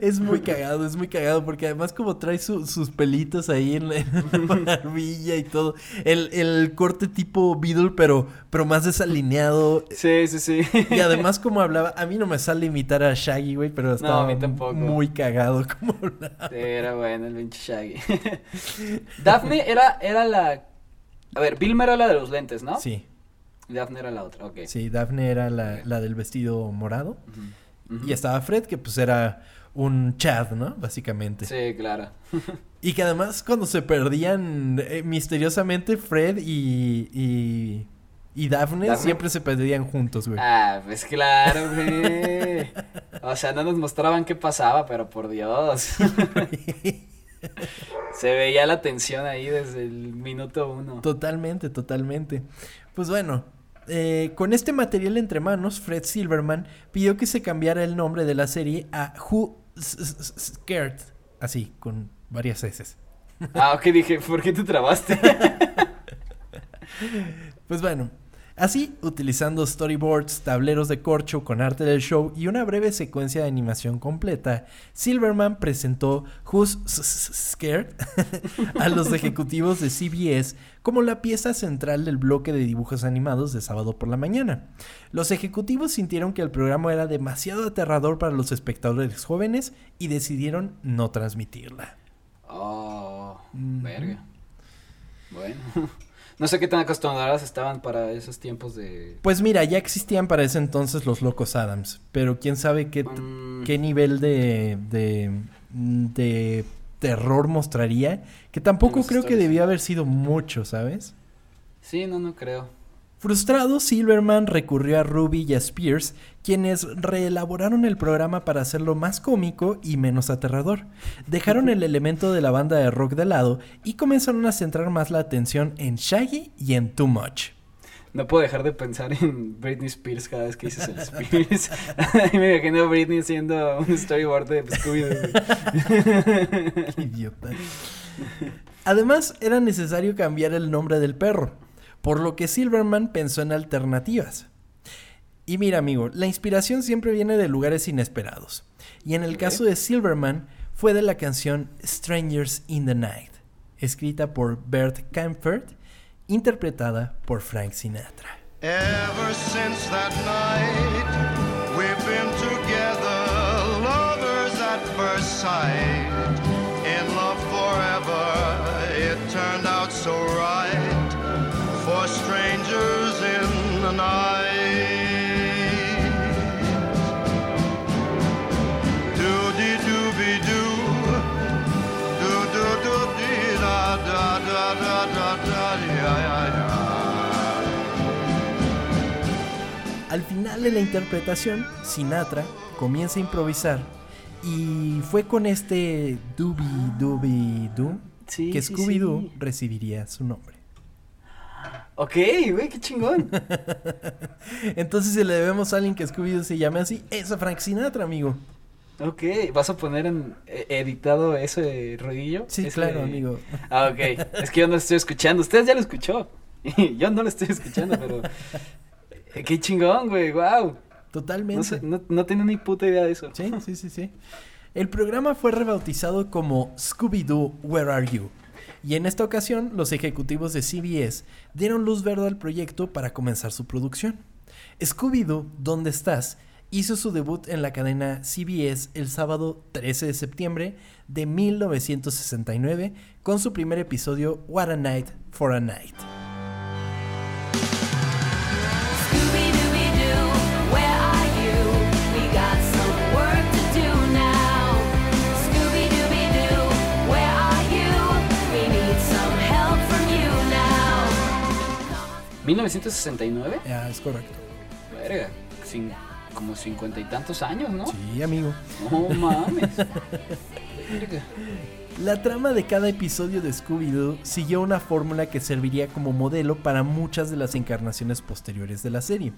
Es muy cagado, es muy cagado porque además como trae su- sus pelitos ahí en la, en la barbilla y todo. El, el corte tipo Beatle pero, pero más desalineado. Sí, sí, sí. Y además como hablaba, a mí no me sale imitar a Shaggy, güey, pero estaba mí tampoco. muy cagado como hablaba. Sí, era bueno el pinche Shaggy. Daphne era, era la. A ver, Vilma era la de los lentes, ¿no? Sí, Daphne era la otra, ok. sí, Daphne era la, la del vestido morado. Y estaba Fred, que pues era un Chad, ¿no? Básicamente. Sí, claro. Y que además cuando se perdían eh, misteriosamente Fred y, y, y Daphne, Daphne. siempre se perdían juntos, güey. Ah, pues claro, güey. O sea, no nos mostraban qué pasaba, pero por Dios. Se veía la tensión ahí desde el minuto uno. Totalmente, totalmente. Pues bueno, eh, con este material entre manos, Fred Silverman pidió que se cambiara el nombre de la serie a Who Scared, así, con varias S. Ah, ok, dije, ¿por qué te trabaste? Pues bueno, así, utilizando storyboards, tableros de corcho con arte del show y una breve secuencia de animación completa, Silverman presentó Who's Scared a los ejecutivos de CBS como la pieza central del bloque de dibujos animados de sábado por la mañana. Los ejecutivos sintieron que el programa era demasiado aterrador para los espectadores jóvenes y decidieron no transmitirla. Oh, verga. Bueno. No sé qué tan acostumbradas estaban para esos tiempos de... Pues mira, ya existían para ese entonces los Locos Adams, pero quién sabe qué, Mm. qué nivel de, de, de terror mostraría, que tampoco creo que debió haber sido mucho, ¿sabes? Sí, no, no creo. Frustrado, Silverman recurrió a Ruby y a Spears, quienes reelaboraron el programa para hacerlo más cómico y menos aterrador. Dejaron el elemento de la banda de rock de lado y comenzaron a centrar más la atención en Shaggy y en Too Much. No puedo dejar de pensar en Britney Spears cada vez que dices el Spears. Me imagino a Britney haciendo un storyboard de Scooby-Doo. Qué idiota. Además, era necesario cambiar el nombre del perro, por lo que Silverman pensó en alternativas. Y mira, amigo, la inspiración siempre viene de lugares inesperados. Y en el caso de Silverman, fue de la canción Strangers in the Night, escrita por Bert Kaempfert, interpretada por Frank Sinatra. Ever since that night, we've been together, lovers at first sight. In love forever, in the night. Doody dooby doo, doo doo da da da ya ya ya. Al final de la interpretación, Sinatra comienza a improvisar y fue con este Dooby Dooby Doo Sí, que sí, Scooby-Doo sí. recibiría su nombre. Ok, güey, qué chingón. Entonces, si le debemos a alguien que Scooby-Doo se llame así, es a Frank Sinatra, amigo. Ok, ¿vas a poner en eh, editado ese ruidillo? Sí, Ese- claro, amigo. Ah, ok. Es que yo no lo estoy escuchando. Ustedes ya lo escuchó. yo no lo estoy escuchando, pero. Eh, Qué chingón, güey. Wow. Totalmente. No, sé, no, no tenía ni puta idea de eso. Sí, sí, sí, sí. El programa fue rebautizado como Scooby-Doo, Where Are You? Y en esta ocasión, los ejecutivos de CBS dieron luz verde al proyecto para comenzar su producción. Scooby-Doo, ¿Dónde estás? hizo su debut en la cadena CBS el sábado 13 de septiembre de 1969 con su primer episodio What a Night for a Night. 1969. Ah, es correcto. Verga. Sin, como cincuenta y tantos años, ¿no? Sí, amigo. No mames. Verga. La trama de cada episodio de Scooby-Doo siguió una fórmula que serviría como modelo para muchas de las encarnaciones posteriores de la serie.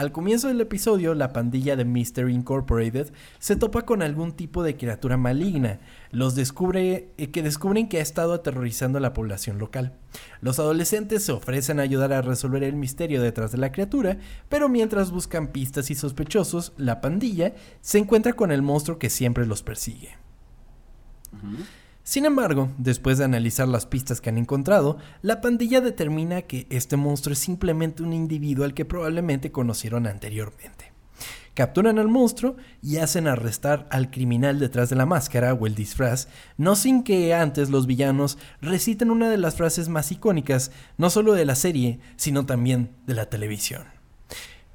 Al comienzo del episodio, la pandilla de Mystery Incorporated se topa con algún tipo de criatura maligna, los descubre, eh, que descubren que ha estado aterrorizando a la población local. Los adolescentes se ofrecen a ayudar a resolver el misterio detrás de la criatura, pero mientras buscan pistas y sospechosos, la pandilla se encuentra con el monstruo que siempre los persigue. Sin embargo, después de analizar las pistas que han encontrado, la pandilla determina que este monstruo es simplemente un individuo al que probablemente conocieron anteriormente. Capturan al monstruo y hacen arrestar al criminal detrás de la máscara o el disfraz, no sin que antes los villanos reciten una de las frases más icónicas, no solo de la serie, sino también de la televisión.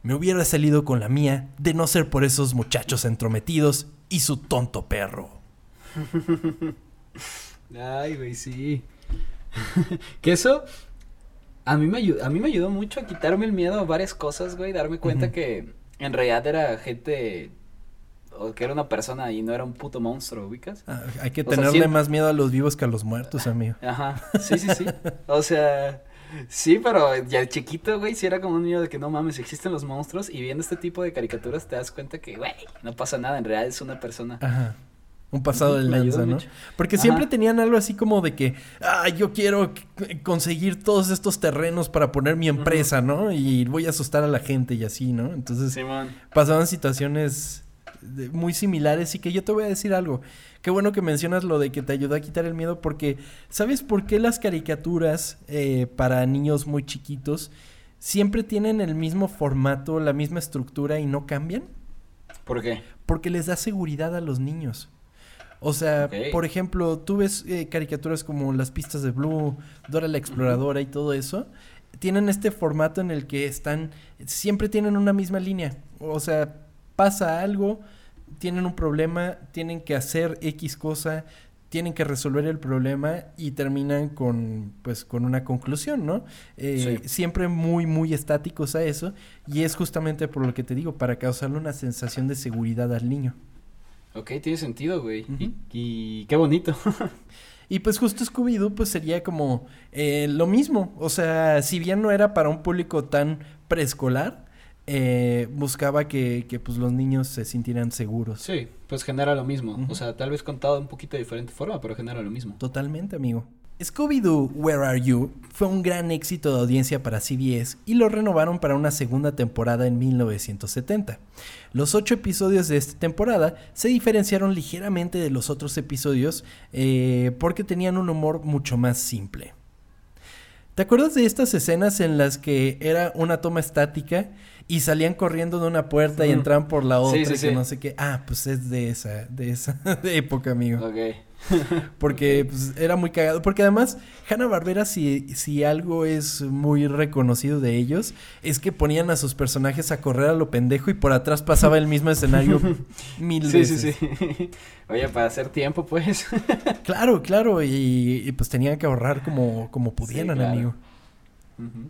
Me hubiera salido con la mía de no ser por esos muchachos entrometidos y su tonto perro. Ay, güey, sí. que eso a mí me ayudó, a mí me ayudó mucho a quitarme el miedo a varias cosas, güey, darme cuenta que en realidad era gente o que era una persona y no era un puto monstruo, ¿ubicas? Ah, hay que O sea, tenerle más miedo a los vivos que a los muertos, amigo. Ajá, sí, sí, sí. O sea, sí, pero ya chiquito, güey, sí era como un miedo de que no mames, existen los monstruos y viendo este tipo de caricaturas te das cuenta que, güey, no pasa nada, en realidad es una persona. Ajá. Un pasado de lanza, ¿no? mucho. Porque siempre tenían algo así como de que, ah, yo quiero conseguir todos estos terrenos para poner mi empresa, ¿no? Y voy a asustar a la gente y así, ¿no? Entonces pasaban situaciones de- muy similares y que yo te voy a decir algo. Qué bueno que mencionas lo de que te ayudó a quitar el miedo porque, ¿sabes por qué las caricaturas eh, para niños muy chiquitos siempre tienen el mismo formato, la misma estructura y no cambian? ¿Por qué? Porque les da seguridad a los niños. O sea, por ejemplo, tú ves eh, caricaturas como Las pistas de Blue, Dora la Exploradora y todo eso. Tienen este formato en el que están, siempre tienen una misma línea. O sea, pasa algo, tienen un problema, tienen que hacer X cosa, tienen que resolver el problema y terminan con, pues, con una conclusión, ¿no? Eh, Sí. Siempre muy, muy estáticos a eso. Y es justamente por lo que te digo, para causarle una sensación de seguridad al niño. Ok, tiene sentido, güey. Y, y qué bonito. Y pues justo Scooby-Doo pues sería como eh, lo mismo. O sea, si bien no era para un público tan preescolar, eh, buscaba que, que, pues los niños se sintieran seguros. sí, pues genera lo mismo. O sea, tal vez contado de un poquito de diferente forma, pero genera lo mismo. Totalmente, amigo. Scooby-Doo, Where Are You? fue un gran éxito de audiencia para CBS y lo renovaron para una segunda temporada en 1970. Los ocho episodios de esta temporada se diferenciaron ligeramente de los otros episodios eh, porque tenían un humor mucho más simple. ¿Te acuerdas de estas escenas en las que era una toma estática y salían corriendo de una puerta y Ujú. entraban por la otra Sí, sí, y sí. no sé qué? Ah, pues es de esa, de esa época, amigo. Ok. Porque pues, era muy cagado. Porque además, Hanna Barbera, si, si algo es muy reconocido de ellos, es que ponían a sus personajes a correr a lo pendejo y por atrás pasaba el mismo escenario mil Sí, sí, veces. sí. Oye, para hacer tiempo, pues. Claro, claro. Y, y, pues tenían que ahorrar como, como pudieran, claro. amigo. Ujú.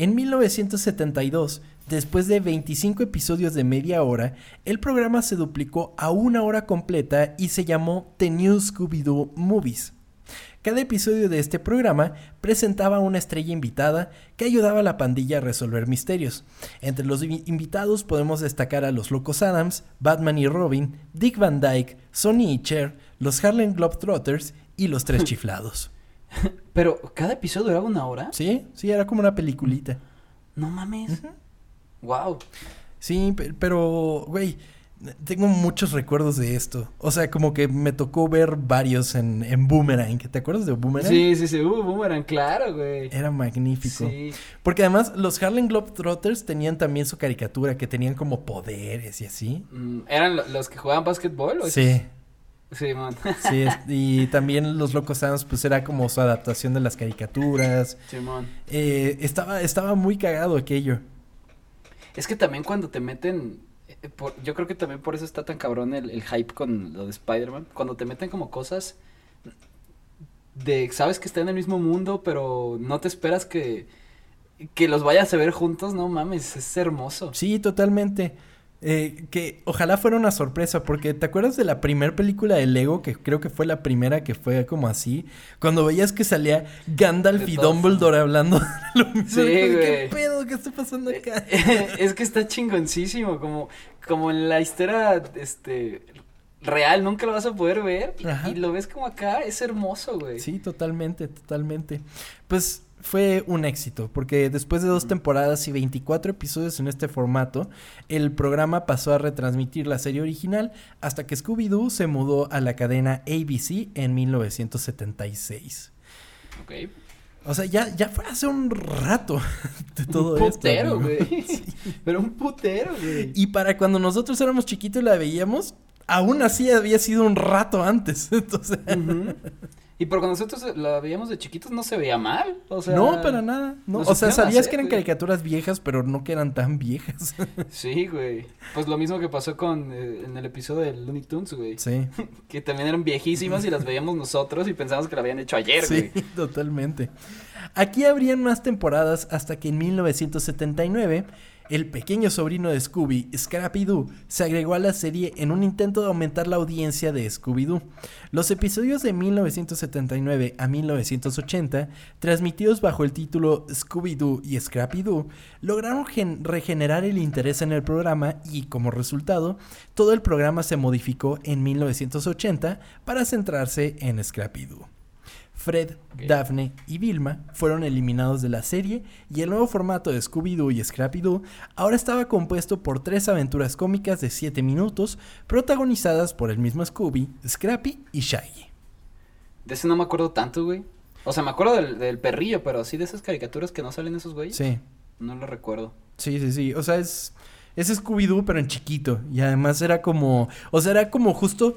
En 1972, después de 25 episodios de media hora, el programa se duplicó a una hora completa y se llamó The New Scooby-Doo Movies. Cada episodio de este programa presentaba una estrella invitada que ayudaba a la pandilla a resolver misterios. Entre los invi- invitados podemos destacar a los Locos Adams, Batman y Robin, Dick Van Dyke, Sonny y Cher, los Harlem Globetrotters y los Tres Chiflados. Pero, ¿cada episodio duraba una hora? Sí, sí, era como una peliculita. No mames. Wow. Sí, pe- pero, güey, tengo muchos recuerdos de esto. O sea, como que me tocó ver varios en, en Boomerang. ¿Te acuerdas de Boomerang? Sí, sí, sí. Uh, Boomerang, claro, güey. Era magnífico. Sí. Porque además los Harlem Globetrotters tenían también su caricatura, que tenían como poderes y así. Mm, ¿Eran lo- los que jugaban básquetbol? o Sí, Sí, man. sí. es- y también los Locos Adams, pues era como su adaptación de las caricaturas. Simón. Eh, estaba, estaba muy cagado aquello. Es que también cuando te meten. eh, por- yo creo que también por eso está tan cabrón el, el hype con lo de Spider-Man. Cuando te meten como cosas. De. Sabes que están en el mismo mundo, pero no te esperas que. Que los vayas a ver juntos, no mames, es hermoso. Sí, totalmente. Eh, que ojalá fuera una sorpresa, porque ¿te acuerdas de la primera película de Lego? Que creo que fue la primera que fue como así. Cuando veías que salía Gandalf De y. Dumbledore hablando de lo mismo. Sí, ¿Qué güey. pedo? ¿Qué está pasando acá? es que está chingoncísimo, como, como en la historia, este, real, nunca lo vas a poder ver, y, y lo ves como acá, es hermoso, güey. Sí, totalmente, totalmente. Pues fue un éxito, porque después de dos temporadas y 24 episodios en este formato, el programa pasó a retransmitir la serie original hasta que Scooby-Doo se mudó a la cadena ABC en 1976. Ok. O sea, ya, ya fue hace un rato de todo un esto. putero, amigo. güey. Pero un putero, güey. Y para cuando nosotros éramos chiquitos y la veíamos, aún así había sido un rato antes. Entonces. Y por cuando nosotros la veíamos de chiquitos no se veía mal, o sea. no, para nada. No. O sea, sabías hacer, que eran güey. caricaturas viejas, pero no que eran tan viejas. Sí, güey. Pues lo mismo que pasó con eh, en el episodio de Looney Tunes, güey. sí. Que también eran viejísimas y las veíamos nosotros y pensamos que la habían hecho ayer, Sí, güey. totalmente. Aquí habrían más temporadas hasta que en 1979 el pequeño sobrino de Scooby, Scrappy-Doo, se agregó a la serie en un intento de aumentar la audiencia de Scooby-Doo. Los episodios de 1979 a 1980, transmitidos bajo el título Scooby-Doo y Scrappy-Doo, lograron gen- regenerar el interés en el programa y, como resultado, todo el programa se modificó en 1980 para centrarse en Scrappy-Doo. Fred, Ok. Daphne y Vilma fueron eliminados de la serie y el nuevo formato de Scooby-Doo y Scrappy-Doo ahora estaba compuesto por tres aventuras cómicas de 7 minutos protagonizadas por el mismo Scooby, Scrappy y Shaggy. De ese no me acuerdo tanto, güey. O sea, me acuerdo del, del perrillo, pero así de esas caricaturas que no salen esos güeyes. Sí, No lo recuerdo. sí, sí, sí. O sea, es, es Scooby-Doo pero en chiquito y además era como, o sea, era como justo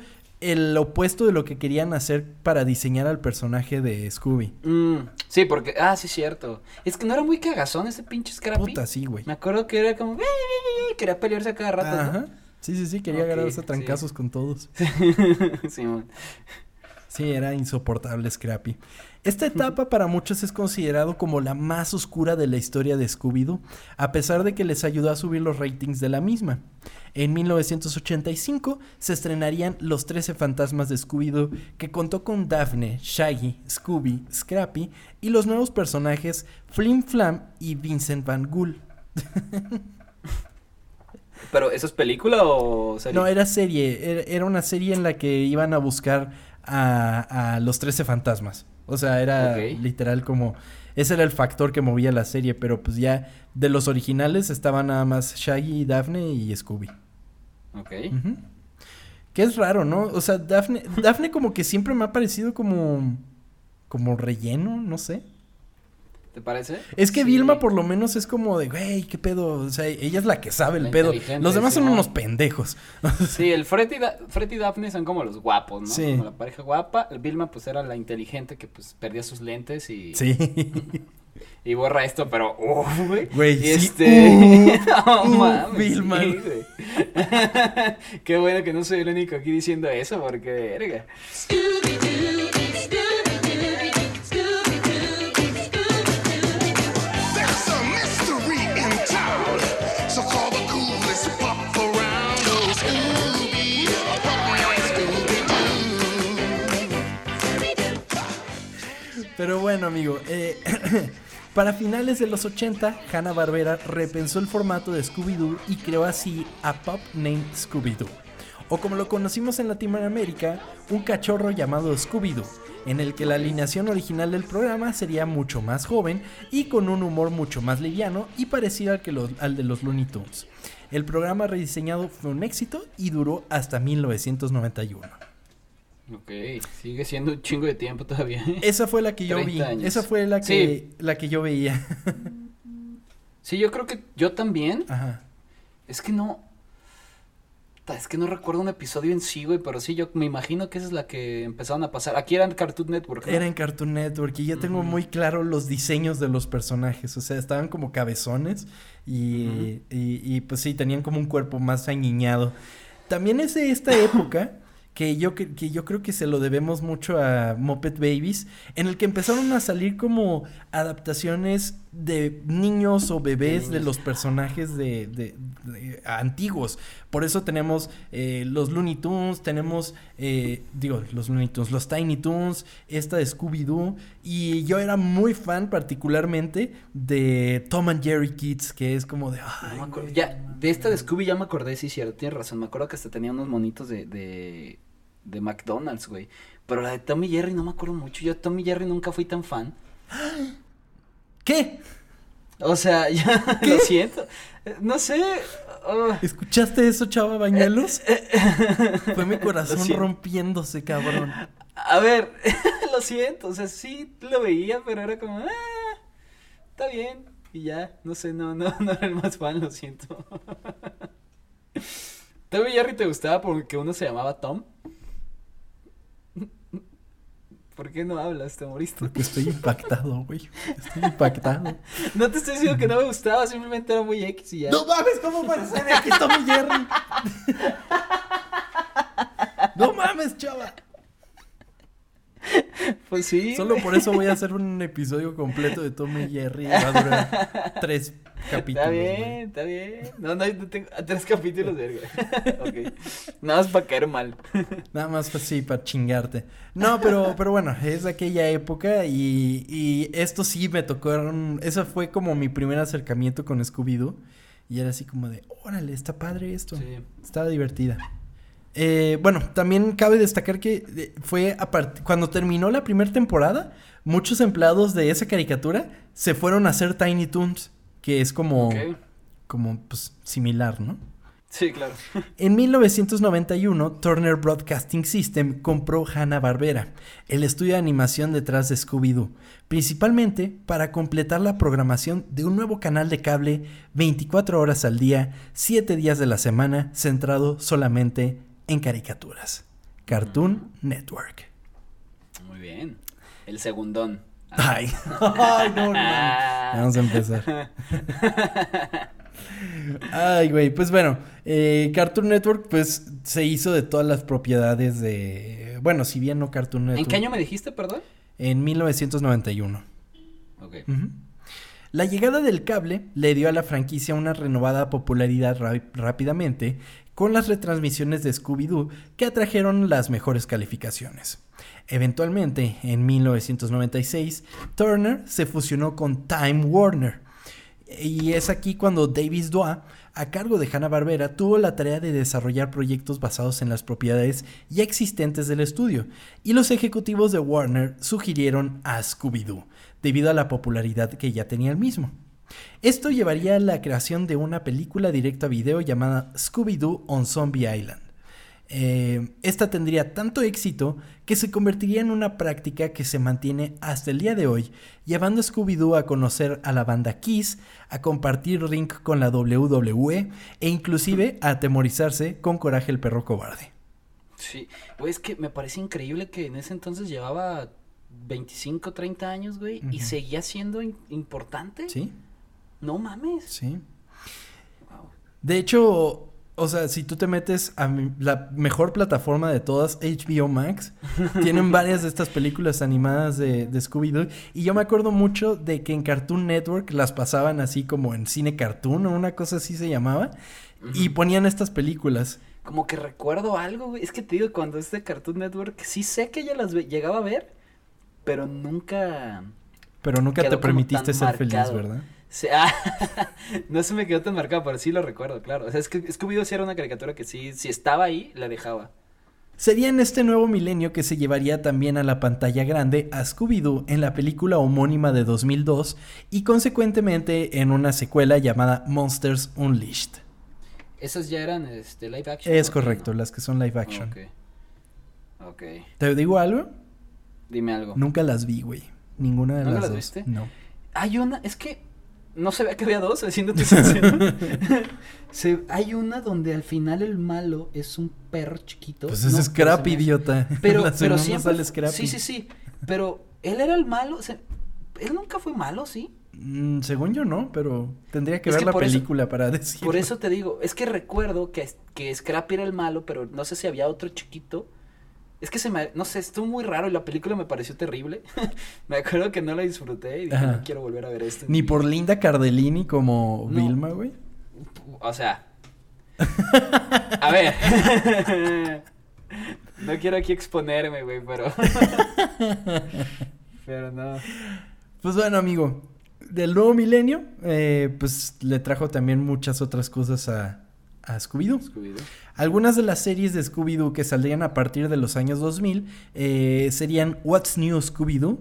el opuesto de lo que querían hacer para diseñar al personaje de Scooby. Mm, sí, porque. Ah, sí, cierto. Es que no era muy cagazón ese pinche Scrappy. Puta, sí, güey. Me acuerdo que era como. Quería pelearse a cada rato. Ajá. Sí, sí, sí, quería agarrarse a sí. trancazos con todos. sí, man. Sí, era insoportable Scrappy. Esta etapa para muchos es considerado como la más oscura de la historia de Scooby-Doo, a pesar de que les ayudó a subir los ratings de la misma. En 1985 se estrenarían Los 13 Fantasmas de Scooby-Doo, que contó con Daphne, Shaggy, Scooby, Scrappy y los nuevos personajes Flim Flam y Vincent Van Ghoul. Pero, ¿eso es película o serie? No, era serie, era una serie en la que iban a buscar a, a los 13 fantasmas. O sea, era literal como... Ese era el factor que movía la serie, pero pues ya de los originales estaban nada más Shaggy, Daphne y Scooby. Ok. Que es raro, ¿no? O sea, Daphne, Daphne como que siempre me ha parecido como... como relleno, no sé. ¿Te parece? Es que Sí. Vilma por lo menos es como de, güey, qué pedo. O sea, ella es la que sabe el La pedo. Los demás son unos pendejos. Sí, el Fred y, Da- Fred y Daphne son como los guapos, ¿no? Sí. Como la pareja guapa. El Vilma, pues, era la inteligente que, pues, perdía sus lentes y, Sí. y borra esto, pero, güey. Güey, este... no uf, mames, Vilma. sí. Qué bueno que no soy el único aquí diciendo eso, porque, verga. Pero bueno, amigo, eh, para finales de los 80, Hanna-Barbera repensó el formato de Scooby-Doo y creó así a Pop Named Scooby-Doo. O como lo conocimos en Latinoamérica, un cachorro llamado Scooby-Doo, en el que la alineación original del programa sería mucho más joven y con un humor mucho más liviano y parecido al, que al de los Looney Tunes. El programa rediseñado fue un éxito y duró hasta 1991. Ok, sigue siendo un chingo de tiempo todavía. Esa fue la que yo 30 vi. años. Esa fue la que, la que yo veía. Sí, yo creo que yo también. Ajá. Es que no. Es que no recuerdo un episodio en sí, güey, pero sí, yo me imagino que esa es la que empezaron a pasar. Aquí era en Cartoon Network. ¿no? Era en Cartoon Network y yo tengo muy claro los diseños de los personajes. O sea, estaban como cabezones y, y, y, pues sí, tenían como un cuerpo más añiñado. También es de esta época que yo, que, que yo creo que se lo debemos mucho a Muppet Babies, en el que empezaron a salir como adaptaciones de niños o bebés de, los personajes de, de- de- antiguos. Por eso tenemos eh, los Looney Tunes, tenemos, eh, digo, los Looney Tunes, los Tiny Toons, esta de Scooby-Doo. Y yo era muy fan particularmente de Tom and Jerry Kids, que es como de... No "Ay, me acuerdo. güey". Ya, de esta de Scooby ya me acordé, sí, cierto, tienes razón. Me acuerdo que hasta tenía unos monitos de, de, de McDonald's, güey. Pero la de Tommy Jerry no me acuerdo mucho. Yo de Tommy Jerry nunca fui tan fan. ¿Qué? O sea, ya lo siento. No sé. ah, ¿Escuchaste eso, chava Bañuelos? Fue mi corazón rompiéndose, cabrón. a ver, lo siento. O sea, sí lo veía, pero era como, ah, está bien. Y ya, no sé, no, no, no era el más fan, lo siento. ¿Tommy Jerry te gustaba porque uno se llamaba Tom? ¿Por qué no hablas? ¿Te moriste? Porque estoy impactado, güey. Estoy impactado. No te estoy diciendo que no me gustaba, simplemente era muy X y ya. No mames, ¿cómo parece aquí Tommy Jerry? No mames, chava. Pues sí. Solo por eso voy a hacer un episodio completo de Tommy Jerry. Va a durar tres capítulos. Está bien, güey. está bien. No, no, no tengo tres capítulos, verga. ok. Nada más para caer mal. Nada más pues, sí, para chingarte. No, pero, pero bueno, es de aquella época y, y esto sí me tocó. Ese fue como mi primer acercamiento con Scooby-Doo. Y era así como de, órale, está padre esto. Sí. Estaba divertida. Eh, bueno, también cabe destacar que eh, fue a cuando terminó la primera temporada, muchos empleados de esa caricatura se fueron a hacer Tiny Toons, que es como, como pues, similar, ¿no? Sí, claro. En 1991, Turner Broadcasting System compró Hanna-Barbera, el estudio de animación detrás de Scooby-Doo, principalmente para completar la programación de un nuevo canal de cable 24 horas al día, 7 días de la semana, centrado solamente en caricaturas. Cartoon Network. Muy bien. El segundón. Ay, ay, no, no. Ah. Vamos a empezar. Ay, güey, pues bueno, eh, Cartoon Network pues se hizo de todas las propiedades de, bueno, si bien no Cartoon Network. ¿En qué año me dijiste, perdón? En 1991. Ok. La llegada del cable le dio a la franquicia una renovada popularidad rápidamente con las retransmisiones de Scooby-Doo que atrajeron las mejores calificaciones. Eventualmente, en 1996, Turner se fusionó con Time Warner. Y es aquí cuando Davis Doa, a cargo de Hanna-Barbera, tuvo la tarea de desarrollar proyectos basados en las propiedades ya existentes del estudio, y los ejecutivos de Warner sugirieron a Scooby-Doo, debido a la popularidad que ya tenía el mismo. Esto llevaría a la creación de una película directa a video llamada Scooby-Doo on Zombie Island. Eh, esta tendría tanto éxito que se convertiría en una práctica que se mantiene hasta el día de hoy, llevando a Scooby-Doo a conocer a la banda Kiss, a compartir ring con la WWE e inclusive a atemorizarse con Coraje el perro cobarde. Sí, güey, es que me parece increíble que en ese entonces llevaba 25, 30 años, güey, y seguía siendo importante. ¿Sí? No mames. Sí. Wow. De hecho, o sea, si tú te metes a mi- la mejor plataforma de todas, HBO Max, tienen varias de estas películas animadas de, de Scooby-Doo. Y yo me acuerdo mucho de que en Cartoon Network las pasaban así como en cine cartoon o una cosa así se llamaba. Y ponían estas películas. Como que recuerdo algo, güey. Es que te digo, cuando es de Cartoon Network, sí sé que ya las llegaba a ver, pero nunca... Pero nunca te permitiste ser feliz. ¿verdad? Se- ah, no se me quedó tan marcado, pero sí lo recuerdo, claro. O sea, es que Scooby-Doo sí era una caricatura que sí, si estaba ahí, la dejaba. Sería en este nuevo milenio que se llevaría también a la pantalla grande a Scooby-Doo en la película homónima de 2002 y consecuentemente en una secuela llamada Monsters Unleashed. Esas ya eran este, live action. Es ¿o qué, correcto, no? las que son live action. Ok. Ok. ¿Te digo algo? Dime algo. Nunca las vi, güey. Ninguna de ¿Nunca las las dos. viste? No. Hay una, es que no se ve que había dos, siéndote sincero. Se- hay una donde al final el malo es un perro chiquito. Pues No, es Scrappy, idiota. Pero, pero siempre. sale Scrappy. Sí, sí, sí. Pero él era el malo. él nunca fue malo, ¿sí? Mm, según yo no, pero tendría que Es ver que la eso- película para decir. Por eso te digo, es que recuerdo que, que Scrappy era el malo, pero no sé si había otro chiquito. Es que se me, no sé, estuvo muy raro y la película me pareció terrible. me acuerdo que no la disfruté y dije, Ajá. no quiero volver a ver esto. Ni por Linda Cardellini como No. Vilma, güey. O sea. A ver. no quiero aquí exponerme, güey, pero. pero no. Pues bueno, amigo, del nuevo milenio, eh, pues le trajo también muchas otras cosas a, a Scooby-Doo. Algunas de las series de Scooby-Doo que saldrían a partir de los años 2000 eh, serían What's New Scooby-Doo,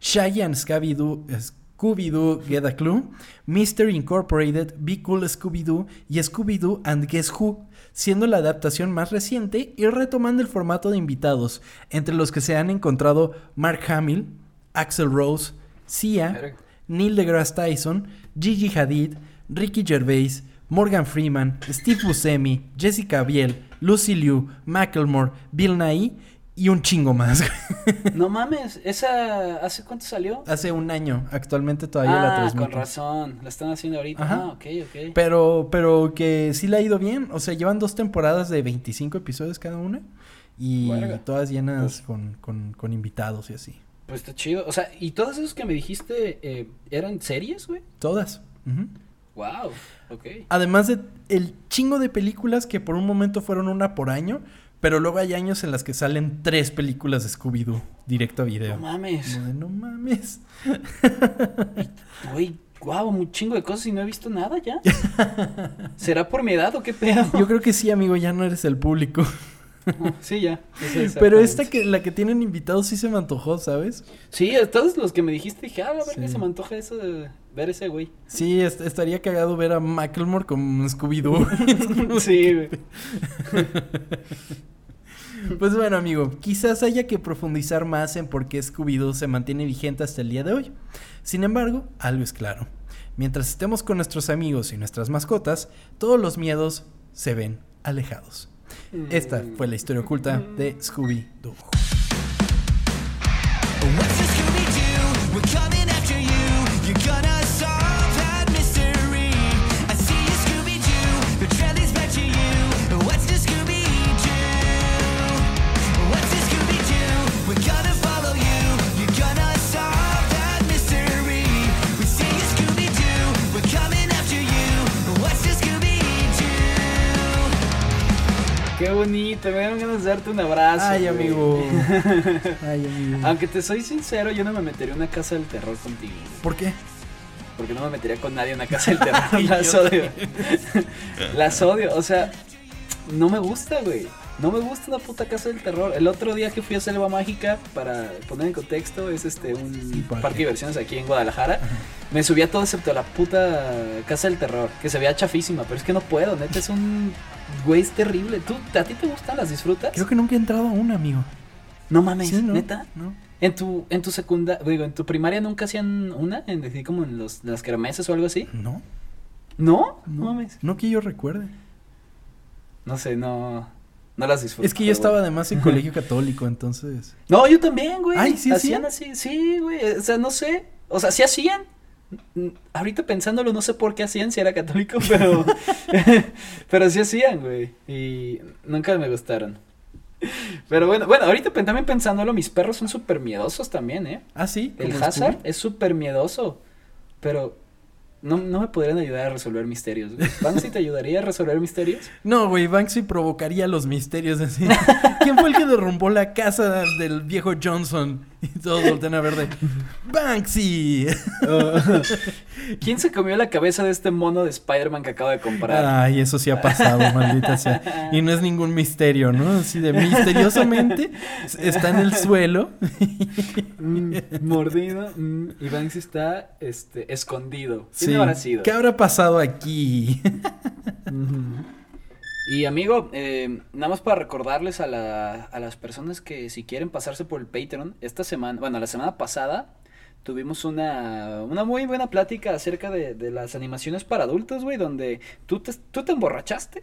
Shaggy and Scooby-Doo, Scooby-Doo Get a Clue, Mr. Incorporated, Be Cool Scooby-Doo y Scooby-Doo and Guess Who, siendo la adaptación más reciente y retomando el formato de invitados, entre los que se han encontrado Mark Hamill, Axel Rose, Sia. Neil deGrasse Tyson, Gigi Hadid, Ricky Gervais, Morgan Freeman, Steve Buscemi, Jessica Biel, Lucy Liu, Macklemore, Bill Nighy y un chingo más. No mames, esa. ¿Hace cuánto salió? Hace un año, actualmente todavía la ah, transmiten. con razón. La están haciendo ahorita. Ajá. Ah, ok, ok. Pero, pero que sí le ha ido bien. O sea, llevan dos temporadas de 25 episodios cada una. Y todas llenas Pues- con, con, con invitados y así. Pues está chido. O sea, ¿y todas esas que me dijiste eh, eran series, güey? Todas. Ujú. Wow. Además de el chingo de películas que por un momento fueron una por año, pero luego hay años en las que salen tres películas de Scooby-Doo directo a video. No mames. No mames. Güey, guau, un chingo de cosas y no he visto nada ya. ¿Será por mi edad o qué pedo? Yo creo que sí, amigo, ya no eres el público. Ah, Sí, ya. Pero esta que la que tienen invitados sí se me antojó, ¿sabes? Sí, a todos los que me dijiste dije, ah, la verdad Sí. se me antoja eso de ver ese güey. Sí, est- estaría cagado ver a Macklemore con Scooby-Doo. Sí, güey. Pues bueno, amigo, quizás haya que profundizar más en por qué Scooby-Doo se mantiene vigente hasta el día de hoy. Sin embargo, algo es claro. Mientras estemos con nuestros amigos y nuestras mascotas, todos los miedos se ven alejados. Esta fue la historia oculta de Scooby-Doo. Bonito, me dieron ganas de darte un abrazo. Ay, güey. amigo. Ay, amigo. Aunque te soy sincero, yo no me metería en una casa del terror contigo. güey. ¿Por qué? Porque no me metería con nadie en una casa del terror. Las odio. Las odio. O sea, no me gusta, güey. No me gusta una puta casa del terror. El otro día que fui a Selva Mágica, para poner en contexto, es este un parque. parque de diversiones aquí en Guadalajara. Me subí a todo excepto a la puta casa del terror, que se veía chafísima, pero es que no puedo, neta, es un Güey, es terrible. ¿Tú, ¿A ti te gustan? ¿Las disfrutas? Creo que nunca he entrado a una, amigo. No mames, Sí, ¿no? neta. No. En tu, en tu secunda, digo, en tu primaria nunca hacían una, en decir como en los, las kermeses o algo así. No. ¿No? No No. mames. No que yo recuerde. No sé, no. No las disfruto. Es que yo estaba güey. además en colegio católico, entonces. No, yo también, güey. Ay, ¿sí hacían así, sí, güey. O sea, no sé. O sea, sí hacían. Mm, Ahorita pensándolo, no sé por qué hacían si era católico, pero. pero sí hacían, güey. Y nunca me gustaron. Pero bueno, bueno, ahorita también pensándolo, mis perros son súper miedosos también, ¿eh? Ah, sí. El Hazard es súper miedoso. Pero no, no me podrían ayudar a resolver misterios. ¿Banksy te ayudaría a resolver misterios? No, güey, Banksy provocaría los misterios así. ¿Quién fue el que derrumbó la casa del viejo Johnson? Y todos voltean a ver de Banksy. ¿Quién se comió la cabeza de este mono de Spider-Man que acabo de comprar? Ay, eso sí ha pasado, maldita sea. Y no es ningún misterio, ¿no? Así de misteriosamente está en el suelo. Mm, mordido. mm, y Banksy está este, escondido. ¿Quién Sí. habrá sido? ¿Qué habrá pasado aquí? Y amigo, eh, nada más para recordarles a, la- a las personas que si quieren pasarse por el Patreon, esta semana, bueno, la semana pasada tuvimos una, una muy buena plática acerca de, de las animaciones para adultos, güey, donde tú te, tú te emborrachaste.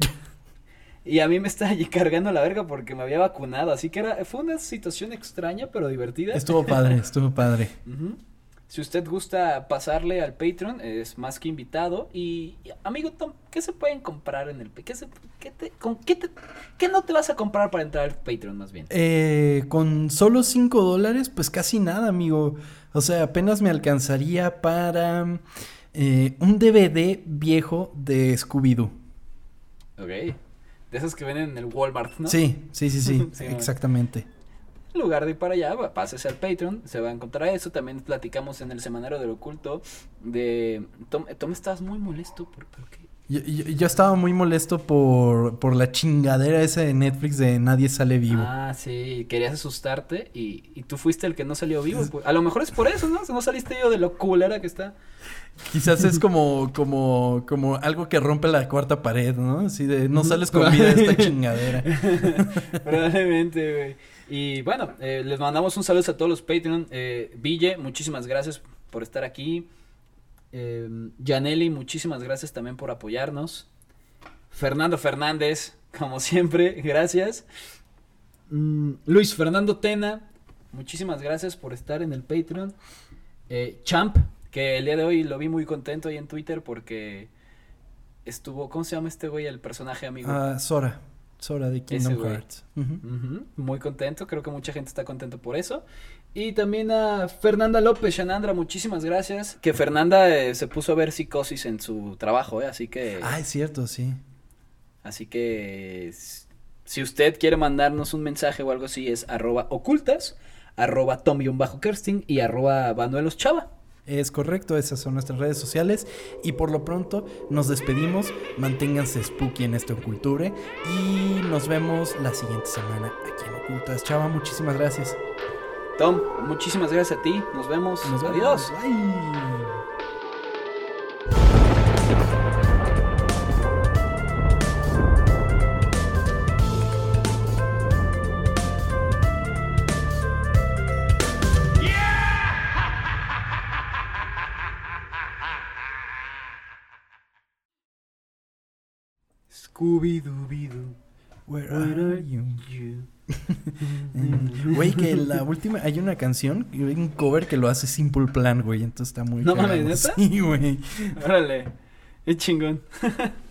Y a mí me está allí cargando la verga porque me había vacunado, así que era, fue una situación extraña pero divertida. Estuvo padre, estuvo padre. Ujú. Si usted gusta pasarle al Patreon, es más que invitado. Y, y, amigo Tom, ¿qué se pueden comprar en el ¿Qué, se, qué, te- con, qué, te- qué no te vas a comprar para entrar al Patreon más bien? Eh, con solo 5 dólares, pues casi nada, amigo. O sea, apenas me alcanzaría para eh, un DVD viejo de Scooby-Doo. Ok. De esos que venden en el Walmart, ¿no? Sí, sí, sí, sí, Sí, exactamente. En lugar de ir para allá, pásese al Patreon, se va a encontrar eso. También platicamos en el semanario del oculto de... Tom, Tom estabas muy molesto por, por qué? Yo, yo- yo estaba muy molesto por, por la chingadera esa de Netflix de Nadie sale vivo. Ah, sí, querías asustarte y, y tú fuiste el que no salió vivo. pues. A lo mejor es por eso, ¿no? No saliste yo de lo culera que está. Quizás es como, como, como algo que rompe la cuarta pared, ¿no? Así de no sales con vida de esta chingadera. Probablemente, güey. Y bueno, eh, les mandamos un saludo a todos los Patreon. Eh, Ville, muchísimas gracias por estar aquí. Eh, Janelli, muchísimas gracias también por apoyarnos. Fernando Fernández, como siempre, gracias. Mm, Luis Fernando Tena, muchísimas gracias por estar en el Patreon. Eh, Champ, que el día de hoy lo vi muy contento ahí en Twitter porque estuvo, ¿cómo se llama este güey? El personaje amigo. Ah, Sora. Sora de Kingdom güey. Hearts. Ujú. Ujú, Muy contento, creo que mucha gente está contento por eso. Y también a Fernanda López, Shanandra, muchísimas gracias. Que Fernanda eh, se puso a ver psicosis en su trabajo, ¿eh? así que... Ah, es cierto, sí. Así que si usted quiere mandarnos un mensaje o algo así es arroba ocultas, arroba tom-kersting y arroba Chava. Es correcto, esas son nuestras redes sociales. Y por lo pronto nos despedimos. Manténganse spooky en este Oculture. Y nos vemos la siguiente semana aquí en Ocultas. Chava, muchísimas gracias. Tom, muchísimas gracias a ti, nos vemos, Nos vemos. adiós. Bye. Scooby-Dooby-Doo. Where Where are are you? you? Güey, que la última, hay una canción, un cover que lo hace Simple Plan, güey, entonces está muy No mames. ¿neta? Sí, güey. Órale, es chingón.